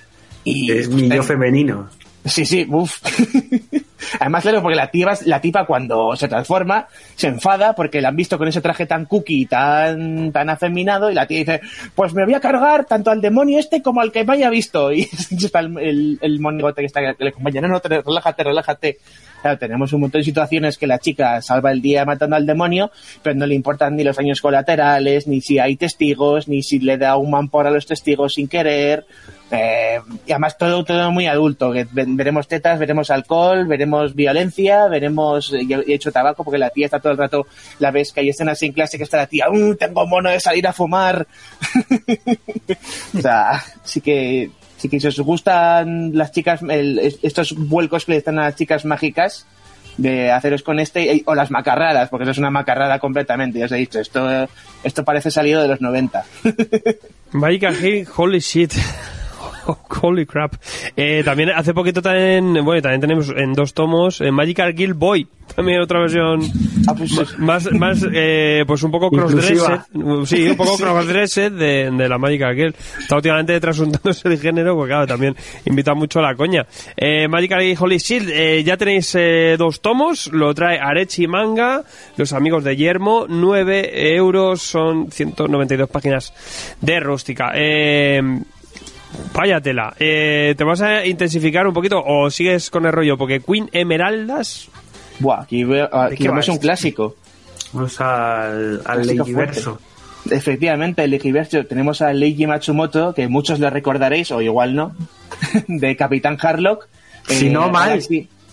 Y Es mi yo femenino. Sí, sí, uff. *laughs* Además, claro, porque la tipa, la tipa cuando se transforma se enfada porque la han visto con ese traje tan cookie, tan, tan afeminado, y la tía dice, pues me voy a cargar tanto al demonio este como al que me haya visto. *laughs* Y está el, el, el monigote que está que le acompaña, no, no, te- relájate, relájate. Claro, tenemos un montón de situaciones que la chica salva el día matando al demonio, pero no le importan ni los daños colaterales, ni si hay testigos, ni si le da un mampor a los testigos sin querer. Eh, y además todo, todo muy adulto. que ve- veremos tetas, veremos alcohol, veremos violencia, veremos eh, he hecho tabaco porque la tía está todo el rato, la ves que hay escenas en clase que está la tía, "Uh, tengo mono de salir a fumar. *laughs* o sea, sí que, sí que si os gustan las chicas, estos vuelcos que le están a las chicas mágicas, de haceros con este, o las macarradas, porque eso es una macarrada completamente, ya os he dicho, esto, esto parece salido de los 90. Magical Hill, holy shit. *laughs* Holy crap. Eh, también hace poquito también, bueno, también tenemos en dos tomos eh, Magical Guild Boy, también otra versión Ah, pues, más, más eh, pues un poco crossdressed, sí, un poco crossdressed de, de la Magical Girl. Está últimamente trasuntándose el género, porque claro, también invita mucho a la coña. Eh, Magical Girl Holy Shield, eh, ya tenéis eh, dos tomos, lo trae Arechi Manga, los amigos de Yermo, 9 euros, son 192 páginas de rústica. Eh, Vaya tela. Eh, ¿Te vas a intensificar un poquito o sigues con el rollo? Porque Queen Emeraldas... buah, aquí, veo, aquí va vemos un clásico. Vamos al, al Legiverso. Efectivamente, el Legiverso. Tenemos a Leiji Matsumoto, que muchos le recordaréis, o igual no, *laughs* de Capitán Harlock. Si no, mal.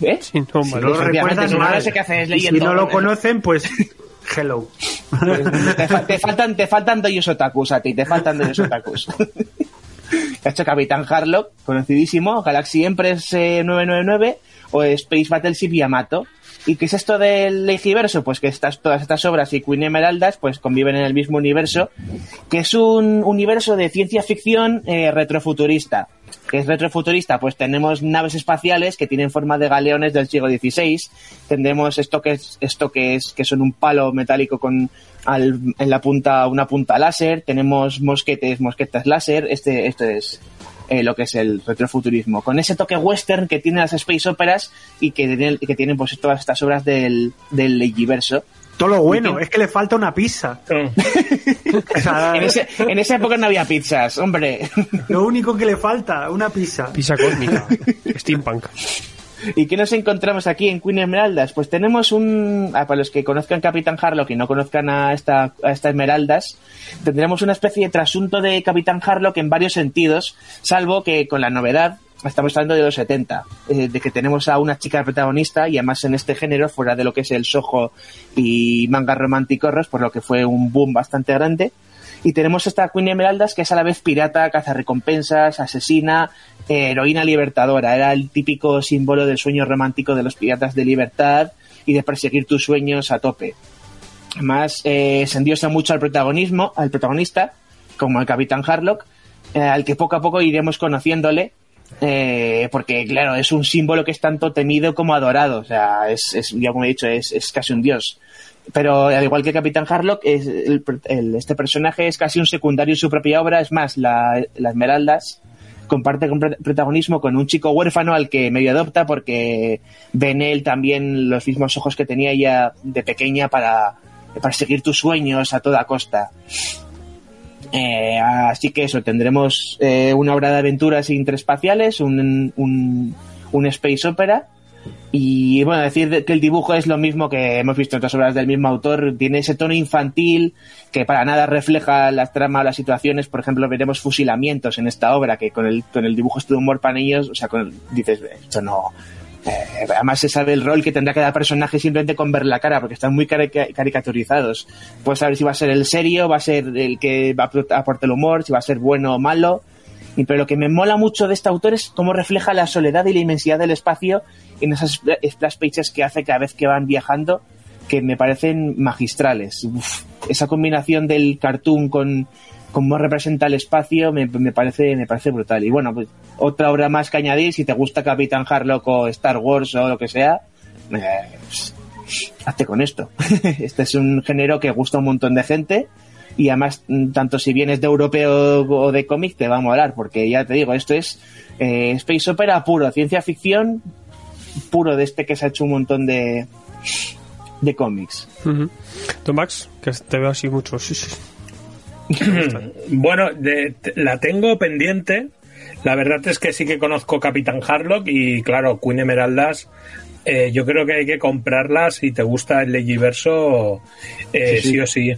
¿Eh? No, Si mal. no lo recuerdas si no, mal. qué haces Y si no lo conocen, pues *laughs* hello. te, fa- te faltan, te faltan doyos otakus a ti, te faltan doyos otakus. *laughs* ha hecho Capitán Harlock, conocidísimo, Galaxy Empress eh, 999 o Space Battleship Yamato. ¿Y qué es esto del Legiverso? Pues que estas, todas estas obras y Queen Emeraldas pues conviven en el mismo universo, que es un universo de ciencia ficción eh, retrofuturista. ¿Qué es retrofuturista? Pues tenemos naves espaciales que tienen forma de galeones del siglo XVI. Tendremos esto que es, esto que es, que son un palo metálico con al- en la punta una punta láser. Tenemos mosquetes, mosquetas láser. Este, esto es eh, lo que es el retrofuturismo. Con ese toque western que tienen las space operas y que tienen, que tienen pues todas estas obras del, del Legiverso. Todo lo bueno, es que le falta una pizza. *laughs* O sea, En, ese- en esa época no había pizzas, hombre. lo único que le falta, una pizza. Pisa cósmica. *laughs* Steampunk. ¿Y qué nos encontramos aquí en Queen Esmeraldas? Pues tenemos un... ah, para los que conozcan Capitán Harlock y no conozcan a esta, a Esmeraldas, tendremos una especie de trasunto de Capitán Harlock en varios sentidos, salvo que con la novedad, estamos hablando de los 70, eh, de que tenemos a una chica protagonista y además en este género, fuera de lo que es el sojo y mangas románticos, por lo que fue un boom bastante grande. Y tenemos esta Queen Emeraldas que es a la vez pirata, cazarrecompensas, asesina, eh, heroína libertadora. Era el típico símbolo del sueño romántico de los piratas de libertad y de perseguir tus sueños a tope. Además, eh, se endiosa mucho al protagonismo, al protagonista, como el Capitán Harlock, eh, al que poco a poco iremos conociéndole, eh, porque claro, es un símbolo que es tanto temido como adorado. O sea, es, es ya como he dicho, es casi un dios. Pero al igual que Capitán Harlock, es el- el- este personaje es casi un secundario en su propia obra. Es más, la, la Esmeraldas comparte con- protagonismo con un chico huérfano al que medio adopta porque ve en él también los mismos ojos que tenía ella de pequeña para, seguir tus sueños a toda costa. Eh, así que eso, tendremos eh, una obra de aventuras interespaciales, un, un, un space opera. Y bueno, decir de- que el dibujo es lo mismo que hemos visto en otras obras del mismo autor, tiene ese tono infantil que para nada refleja las tramas o las situaciones. Por ejemplo, veremos fusilamientos en esta obra que con el, con el dibujo este de humor para niños, o sea, con dices, esto no. eh, además se sabe el rol que tendrá cada personaje simplemente con ver la cara, porque están muy carica- caricaturizados. Puedes saber si va a ser el serio, va a ser el que va a aportar el humor, si va a ser bueno o malo. Y, pero lo que me mola mucho de este autor es cómo refleja la soledad y la inmensidad del espacio en esas spla- splash pages que hace cada vez que van viajando, que me parecen magistrales. Esa combinación del cartoon con cómo representa el espacio me, me parece me parece brutal. Y bueno, pues otra obra más que añadir, si te gusta Capitán Harlock o Star Wars o lo que sea, eh, pues, hazte con esto. *laughs* este es un género que gusta a un montón de gente y además mm, tanto si vienes de europeo o de cómic te va a molar porque ya te digo esto es eh, space opera puro ciencia ficción puro de este que se ha hecho un montón de de cómics Ujú. ¿Tú, Max? Que te veo así mucho. Sí, sí. *clears throat* Bueno, de- te- la tengo pendiente. La verdad es que sí que conozco Capitán Harlock y claro, Queen Emeraldas. eh, yo creo que hay que comprarlas si te gusta el Legiverso, eh, sí, o sí.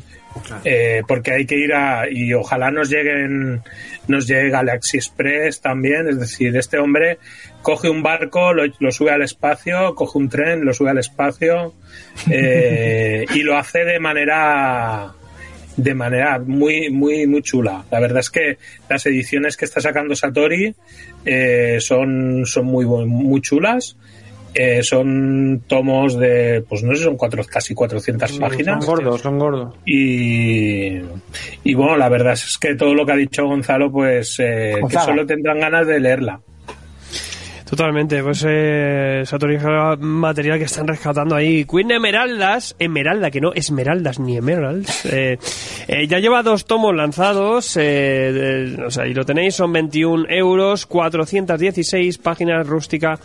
Eh, porque hay que ir a y ojalá nos lleguen nos llegue Galaxy Express también es decir este hombre coge un barco lo, lo sube al espacio coge un tren lo sube al espacio *laughs* eh, y lo hace de manera de manera muy muy muy chula. La verdad es que las ediciones que está sacando Satori eh, son son muy muy chulas Eh, son tomos de pues no sé son cuatro casi 400 páginas Son gordos, son gordos. y, y bueno, la verdad es que todo lo que ha dicho Gonzalo, pues eh, que solo tendrán ganas de leerla. Totalmente, pues eh, Satori material que están rescatando ahí. Queen Emeraldas, Emeralda, que no Esmeraldas ni Emeralds. eh, eh, ya lleva dos tomos lanzados, eh, o sea, y lo tenéis, son 21 euros, 416 páginas rústica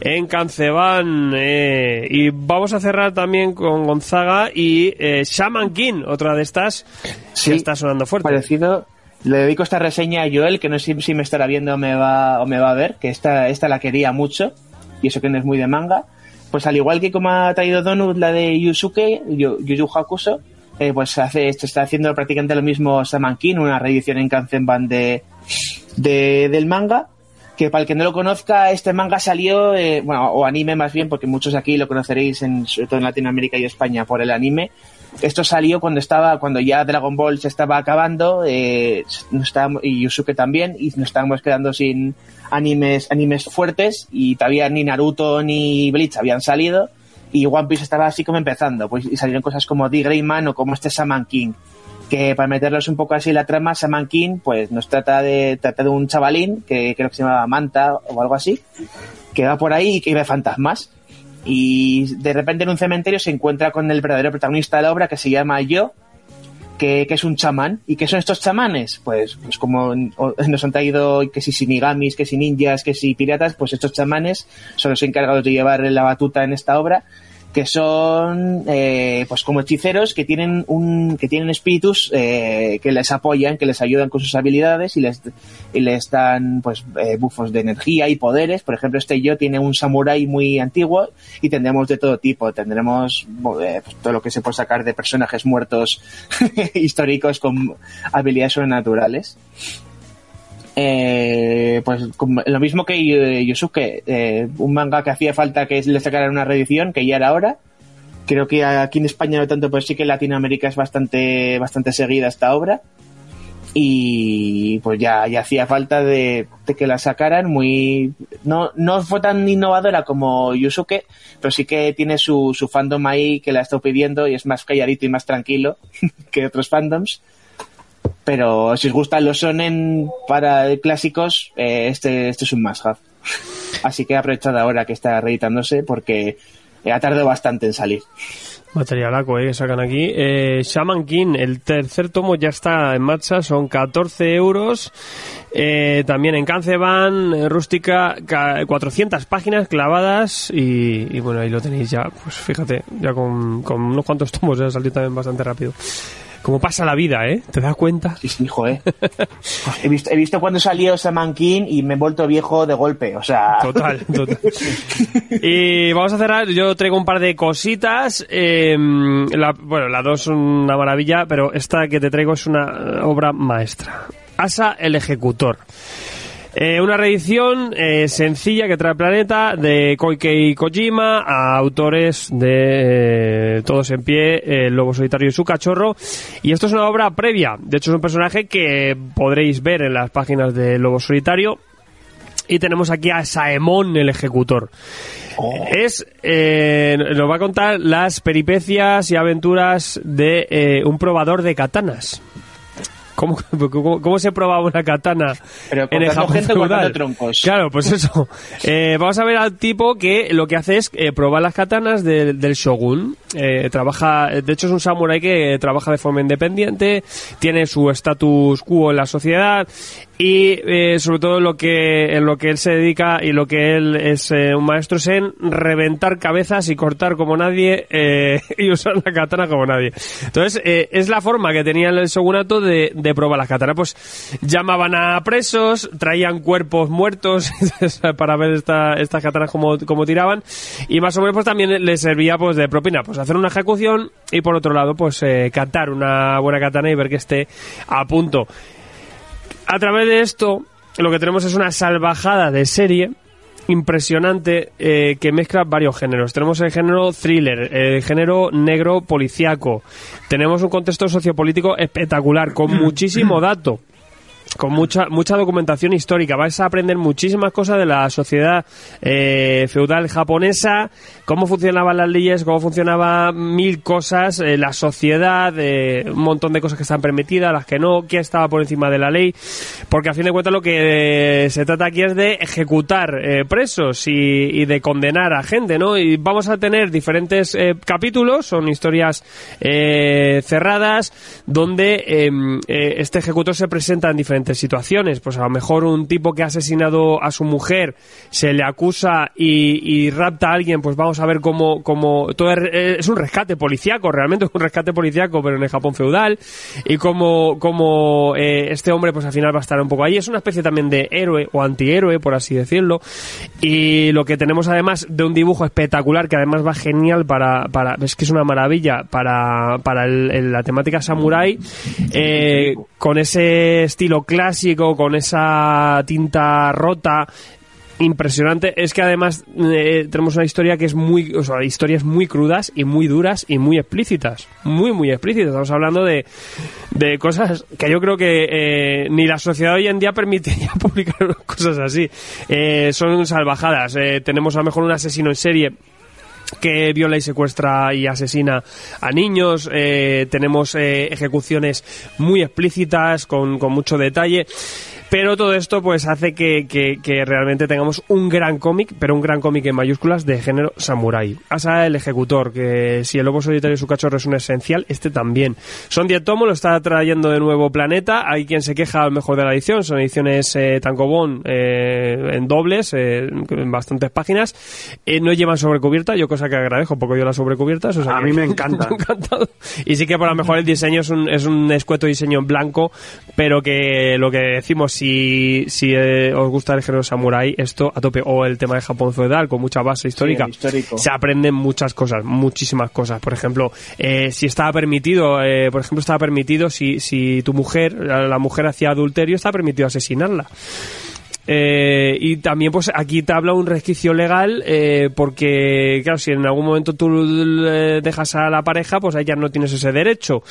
en Cancebán. eh, y vamos a cerrar también con Gonzaga y eh, Shaman King, otra de estas que está sonando fuerte. parecido le dedico esta reseña a Joel que no sé si me estará viendo o me va o me va a ver que esta esta la quería mucho y eso que no es muy de manga pues al igual que como ha traído Donut la de Yusuke Yu Yu Yu Hakusho eh, pues hace está haciendo prácticamente lo mismo Shaman King una reedición en Kanzenban de, de del manga que para el que no lo conozca, este manga salió, eh, bueno, o anime más bien, porque muchos aquí lo conoceréis, en, sobre todo en Latinoamérica y España, por el anime. Esto salió cuando estaba, cuando ya Dragon Ball se estaba acabando, eh, nos estábamos- y Yusuke también, y nos estábamos quedando sin animes, animes fuertes, y todavía ni Naruto ni Bleach habían salido, y One Piece estaba así como empezando, pues, y salieron cosas como The Greyman o como este Shaman King que para meterlos un poco así en la trama, Shaman King, pues nos trata de, trata de un chavalín que creo que se llamaba Manta o algo así, que va por ahí y que ve fantasmas. Y de repente en un cementerio se encuentra con el verdadero protagonista de la obra que se llama Yo, que, que es un chamán. ¿Y qué son estos chamanes? Pues, pues como *laughs* nos han traído que si shinigamis, que si ninjas, que si piratas, pues estos chamanes son los encargados de llevar la batuta en esta obra. Que son eh, pues como hechiceros que tienen un que tienen espíritus eh, que les apoyan que les ayudan con sus habilidades y les y les dan pues eh, bufos de energía y poderes. Por ejemplo este yo tiene un samurái muy antiguo y tendremos de todo tipo. Tendremos eh, pues, todo lo que se puede sacar de personajes muertos *laughs* históricos con habilidades sobrenaturales eh, pues lo mismo que Yosuke, eh, un manga que hacía falta que le sacaran una reedición, que ya era hora. Creo que aquí en España no tanto, pero sí que Latinoamérica es bastante, bastante seguida esta obra. Y pues ya, ya hacía falta de, que la sacaran muy... No, no fue tan innovadora como Yusuke, pero sí que tiene su, su fandom ahí que la estado pidiendo y es más calladito y más tranquilo *laughs* que otros fandoms. Pero si os gustan los sonen para clásicos, eh, este, este es un must have. Así que aprovechad ahora que está reeditándose porque ha tardado bastante en salir. Materialaco, eh, que sacan aquí. Eh, Shaman King, el tercer tomo ya está en marcha, son 14 euros. Eh, también en Canceban, eh, rústica, ca- 400 páginas clavadas. Y, y bueno, ahí lo tenéis ya, pues fíjate, ya con, con unos cuantos *laughs* tomos ya salió también bastante rápido. Como pasa la vida, ¿eh? ¿Te das cuenta? Sí, sí, hijo, eh. he, visto, he visto cuando salió Saman King y me he vuelto viejo de golpe. O sea, Total, total. Y vamos a cerrar. Yo traigo un par de cositas. eh, la- bueno, las dos son una maravilla, pero esta que te traigo es una obra maestra. Asa el Ejecutor. Eh, una reedición eh, sencilla que trae Planeta de Koikei Kojima a autores de eh, Todos en Pie, eh, El Lobo Solitario y su cachorro. Y esto es una obra previa. De hecho, es un personaje que podréis ver en las páginas de Lobo Solitario. Y tenemos aquí a Saemon, el ejecutor. Es, eh, nos va a contar las peripecias y aventuras de eh, un probador de katanas. ¿Cómo, cómo, cómo se probaba una katana Pero en el Japón gente feudal? troncos. Claro, pues eso. *laughs* Eh, vamos a ver al tipo que lo que hace es eh, probar las katanas de- del shogun. Eh, trabaja, de hecho es un samurái que trabaja de forma independiente, tiene su status quo en la sociedad y eh, sobre todo lo que en lo que él se dedica y lo que él es eh, un maestro es en reventar cabezas y cortar como nadie eh, *laughs* y usar la katana como nadie. Entonces eh, es la forma que tenía el shogunato de, de probar las katanas. Pues llamaban a presos, traían cuerpos muertos *laughs* para ver esta, estas katanas como, como tiraban y más o menos pues también les servía pues de propina, pues hacer una ejecución y por otro lado pues eh, catar una buena katana y ver que esté a punto. A través de esto, lo que tenemos es una salvajada de serie impresionante eh, que mezcla varios géneros. Tenemos el género thriller, el género negro policíaco. Tenemos un contexto sociopolítico espectacular, con *clears throat* muchísimo dato con mucha mucha documentación histórica. Vais a aprender muchísimas cosas de la sociedad eh, feudal japonesa, cómo funcionaban las leyes, cómo funcionaba mil cosas, eh, la sociedad, eh, un montón de cosas que están permitidas, las que no, quién estaba por encima de la ley, porque a fin de cuentas lo que eh, se trata aquí es de ejecutar presos y, y de condenar a gente, ¿no? Y vamos a tener diferentes capítulos, son historias cerradas, donde eh, este ejecutor se presenta en diferentes situaciones. Pues a lo mejor un tipo que ha asesinado a su mujer se le acusa y, y rapta a alguien, pues vamos a ver cómo, cómo todo es, es un rescate policíaco, realmente es un rescate policíaco, pero en el Japón feudal, y como, como eh, este hombre pues al final va a estar un poco ahí. Es una especie también de héroe o antihéroe, por así decirlo. Y lo que tenemos además de un dibujo espectacular, que además va genial para, para es que es una maravilla para, para el- el- la temática samurai, eh, con ese estilo clásico, con esa tinta rota, impresionante. Es que además eh, tenemos una historia que es muy o sea historias muy crudas y muy duras y muy explícitas. Muy muy explícitas. Estamos hablando de, de cosas que yo creo que eh, ni la sociedad hoy en día permitiría *laughs* publicar cosas así. Eh, son salvajadas. Tenemos a lo mejor un asesino en serie que viola y secuestra y asesina a niños. eh, tenemos eh, ejecuciones muy explícitas, con, con mucho detalle. Pero todo esto pues hace que, que- que realmente tengamos un gran cómic, pero un gran cómic en mayúsculas de género samurai. Asa el ejecutor, que si el lobo solitario y su cachorro es un esencial, este también. Son 10 tomos, lo está trayendo de nuevo Planeta. Hay quien se queja a lo mejor de la edición, son ediciones eh, tankobon eh, en dobles, eh, en bastantes páginas. Eh, no llevan sobrecubierta, yo cosa que agradezco, porque yo las sobrecubiertas. o sea A mí me *laughs* encanta. me encantado. Y sí que por lo mejor el diseño es un, es un escueto diseño en blanco, pero que lo que decimos, si, si eh, os gusta el género samurai, esto a tope, o el tema de Japón feudal con mucha base histórica, se aprenden muchas cosas, muchísimas cosas. Por ejemplo, eh, si estaba permitido, eh, por ejemplo, estaba permitido si, si tu mujer, la, la mujer hacía adulterio, está permitido asesinarla. Eh, y también pues aquí te habla un resquicio legal eh, porque claro si en algún momento tú dejas a la pareja pues ahí ya no tienes ese derecho.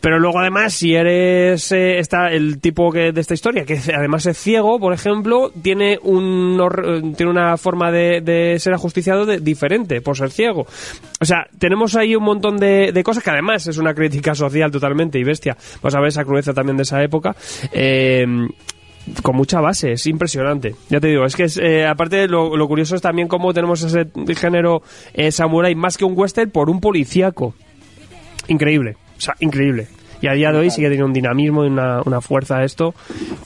Pero luego además si eres eh, está el tipo que de esta historia que además es ciego por ejemplo tiene un tiene una forma de, ser ajusticiado diferente por ser ciego. O sea tenemos ahí un montón de, de cosas que además es una crítica social totalmente y bestia. Vamos a ver esa crudeza también de esa época. Eh, con mucha base, es impresionante. Ya te digo, es que eh, aparte lo, curioso es también cómo tenemos ese género eh, samurai más que un western por un policíaco. Increíble, o sea, increíble. Y a día de hoy sigue teniendo un dinamismo y una, una fuerza esto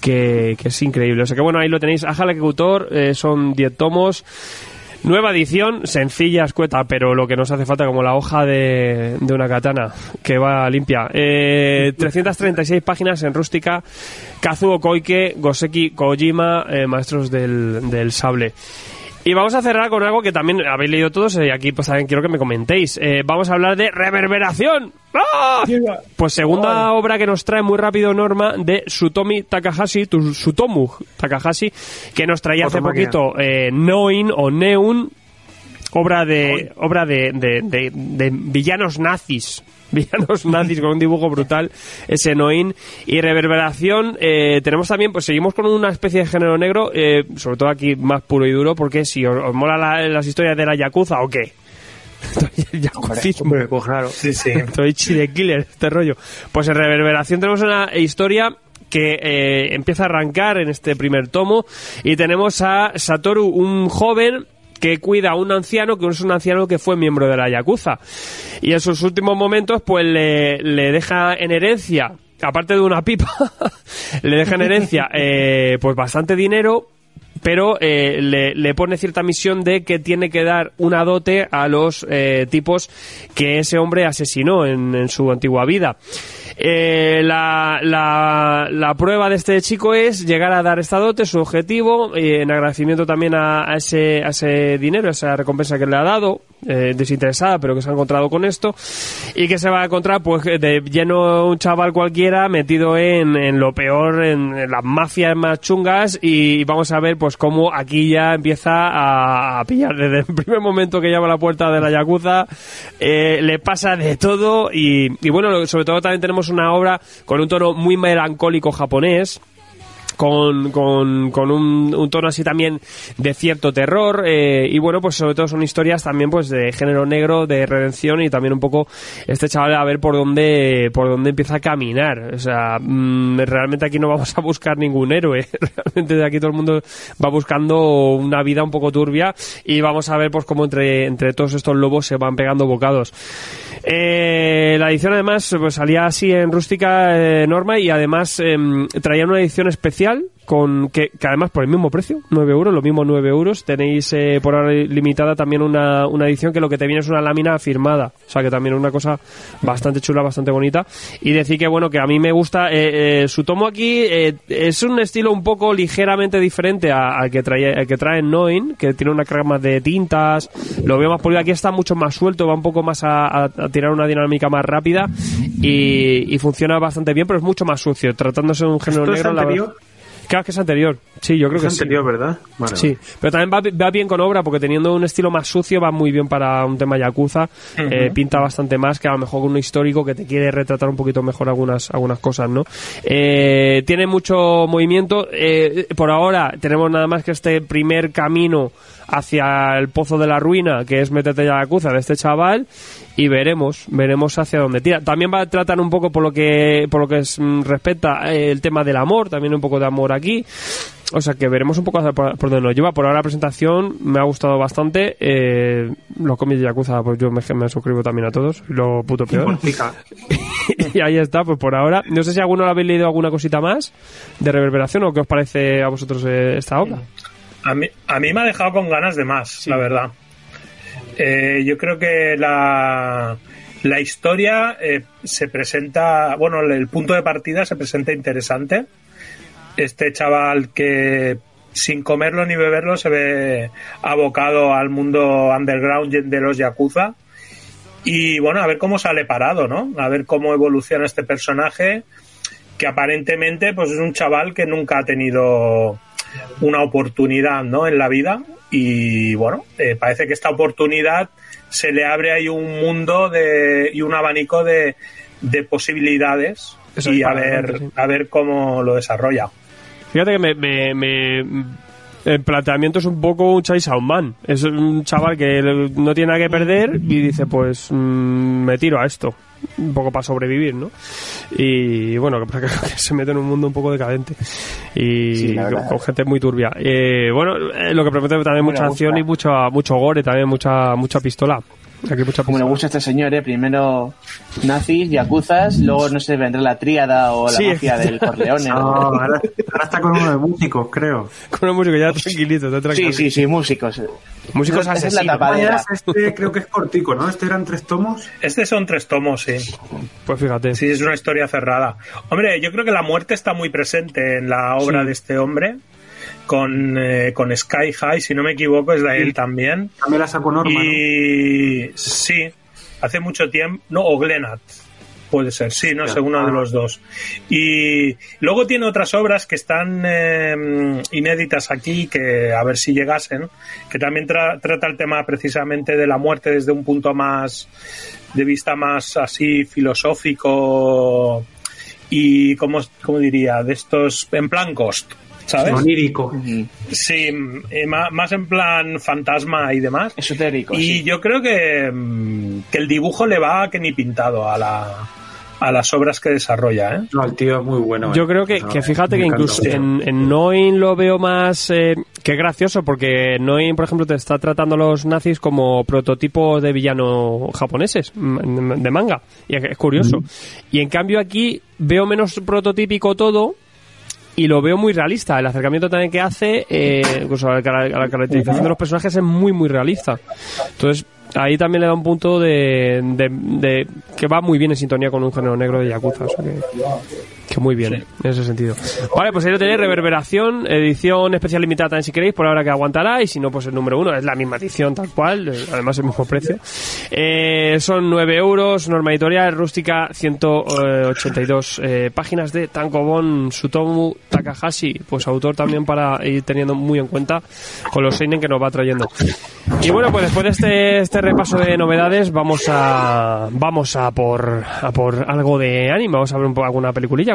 que, que es increíble. O sea que bueno, ahí lo tenéis. Aja el ejecutor, eh, son 10 tomos. Nueva edición, sencilla, escueta, pero lo que nos hace falta como la hoja de, de una katana, que va limpia. Eh, 336 páginas en rústica, Kazuo Koike, Goseki Kojima, eh, maestros del, del sable. Y vamos a cerrar con algo que también habéis leído todos y aquí pues también quiero que me comentéis. Eh, vamos a hablar de reverberación. ¡Ah! Pues segunda obra que nos trae muy rápido Norma de Sutomi Takahashi, tu- Sutomu Takahashi, que nos traía hace poquito eh, Noin o Neun, obra de obra de, de- de- de villanos nazis *laughs* villanos nazis con un dibujo brutal ese Noin y reverberación eh, tenemos también pues seguimos con una especie de género negro eh, sobre todo aquí más puro y duro porque si os, os mola la- las historias de la yakuza o qué *laughs* Hombre, pues claro. Sí, sí. *laughs* Toichi de Killer, este rollo. Pues en Reverberación tenemos una historia que eh, empieza a arrancar en este primer tomo y tenemos a Satoru, un joven que cuida a un anciano, que es un anciano que fue miembro de la Yakuza. Y en sus últimos momentos, pues le, le deja en herencia, aparte de una pipa, *laughs* le deja en herencia *laughs* eh, pues bastante dinero pero eh, le, le pone cierta misión de que tiene que dar una dote a los eh, tipos que ese hombre asesinó en, en su antigua vida. Eh, la, la, la prueba de este chico es llegar a dar esta dote, su objetivo, eh, en agradecimiento también a, a ese, a ese dinero, a esa recompensa que le ha dado, eh, desinteresada, pero que se ha encontrado con esto, y que se va a encontrar pues de lleno un chaval cualquiera metido en, en lo peor, en, las mafias más chungas, y vamos a ver pues cómo aquí ya empieza a, pillar. Desde el primer momento que llama a la puerta de la Yakuza, eh, le pasa de todo, y, bueno, sobre todo también tenemos una obra con un tono muy melancólico japonés, con, con, con un, un tono así también de cierto terror eh, y bueno pues sobre todo son historias también pues de género negro de redención y también un poco este chaval a ver por dónde por dónde empieza a caminar. O sea mm, realmente aquí no vamos a buscar ningún héroe. *laughs* Realmente de aquí todo el mundo va buscando una vida un poco turbia y vamos a ver pues cómo entre entre todos estos lobos se van pegando bocados eh, la edición además pues, salía así en rústica eh, norma y además em, traía una edición especial con que, además por el mismo precio, 9 euros, lo mismo 9 euros, tenéis eh, por ahora limitada también una, una edición que lo que te viene es una lámina firmada, o sea que también es una cosa bastante chula, bastante bonita. Y decir que bueno, que a mí me gusta, eh, eh, su tomo aquí eh, es un estilo un poco ligeramente diferente al que trae, que trae Noin, que tiene una carga más de tintas, lo veo más polido, aquí está mucho más suelto, va un poco más a- tirar una dinámica más rápida y, y funciona bastante bien, pero es mucho más sucio, tratándose de un género ¿Esto es negro. la verdad- anterior? Claro que es anterior. Sí, yo creo que Es sí. anterior, ¿verdad? Vale, Sí, pero también va, va bien con obra porque teniendo un estilo más sucio va muy bien para un tema yakuza. Eh, pinta bastante más que a lo mejor con un histórico que te quiere retratar un poquito mejor algunas algunas cosas, ¿no? Eh, tiene mucho movimiento. Eh, por ahora tenemos nada más que este primer camino hacia el pozo de la ruina, que es meterte ya a yakuza de este chaval. Y veremos, veremos hacia dónde tira. También va a tratar un poco por lo que, por lo que es, mm, respecta eh, el tema del amor, también un poco de amor aquí. O sea que veremos un poco hacia por, por dónde nos lleva. Por ahora la presentación me ha gustado bastante. Eh, los cómics de Yakuza, pues yo me, me suscribo también a todos. Lo puto peor. *laughs* Y ahí está, pues por ahora. No sé si alguno lo habéis leído alguna cosita más de reverberación o qué os parece a vosotros eh, esta obra. A mí, a mí me ha dejado con ganas de más, la verdad. Eh, yo creo que la, la historia eh, se presenta, bueno, el punto de partida se presenta interesante. Este chaval que sin comerlo ni beberlo se ve abocado al mundo underground de los Yakuza. Y bueno, a ver cómo sale parado, ¿no? A ver cómo evoluciona este personaje, que aparentemente pues es un chaval que nunca ha tenido una oportunidad, ¿no? En la vida. Y bueno, eh, parece que esta oportunidad se le abre ahí un mundo de, y un abanico de, de posibilidades Eso y a ver, sí. a ver cómo lo desarrolla. Fíjate que me, me- me- el planteamiento es un poco un Chainsaw Man. Es un chaval que no tiene nada que perder y dice, pues mm, me tiro a esto. Un poco para sobrevivir, ¿no? Y bueno, que, *laughs* que se mete en un mundo un poco decadente. Y Sí, con, gente muy turbia. Eh, bueno, eh, lo que promete también mucha acción y mucho, mucho gore, también mucha, mucha pistola. Aquí mucha Como le gusta a este señor, ¿eh? Primero nazis, yakuzas, luego no sé, vendrá la tríada o la Sí. mafia del *laughs* Corleone. No, ahora, ahora está con uno de músicos, creo. *laughs* Con una música ya tranquilito, está Sí, tranquilo. sí, sí, músicos. Músicos Esa es la asesinos. tapadera. Este creo que es cortico, ¿no? Este eran tres tomos. Este son tres tomos, sí. Pues fíjate. Sí, es una historia cerrada. Hombre, yo creo que la muerte está muy presente en la obra Sí. de este hombre. Con, eh, con Sky High, si no me equivoco, es de él también. También la sacó Norma, ¿no? Y sí, hace mucho tiempo. No, o Glenat. Puede ser, sí, no sé, uno de los dos. Y luego tiene otras obras que están eh, inéditas aquí, que a ver si llegasen, que también tra- trata el tema precisamente de la muerte desde un punto más, de vista más así filosófico y, como, como diría, de estos, en plan Ghost, ¿sabes? Onírico. Sí, eh, más en plan fantasma y demás. Esotérico, Y sí. yo creo que, mm, que el dibujo le va que ni pintado a, la, a las obras que desarrolla. ¿eh? No, el tío es muy bueno. Yo eh. creo que, No, que fíjate que incluso en, en Noin lo veo más... Eh, que gracioso, porque Noin, por ejemplo, te está tratando a los nazis como prototipos de villano japoneses, mm, de manga. Y es es curioso. Y en cambio aquí veo menos prototípico todo y lo veo muy realista. El acercamiento también que hace, eh, incluso a la, caracterización de los personajes es muy, muy realista. Entonces, ahí también le da un punto de, de- que va muy bien en sintonía con un género negro de Yakuza. Que muy bien, en ese sentido. Vale, pues ahí lo tenéis, Reverberación, edición especial limitada también si queréis, por ahora que aguantará, y si no, pues el número uno, es la misma edición tal cual, además el mismo precio. Eh, son 9 euros, norma editorial, rústica, 182 eh, páginas de Tankobon Sutomu Takahashi, pues autor también para ir teniendo muy en cuenta con los seinen que nos va trayendo. Y bueno, pues después de este, este repaso de novedades, vamos a vamos a por a por algo de anime, vamos a ver un poco alguna peliculilla,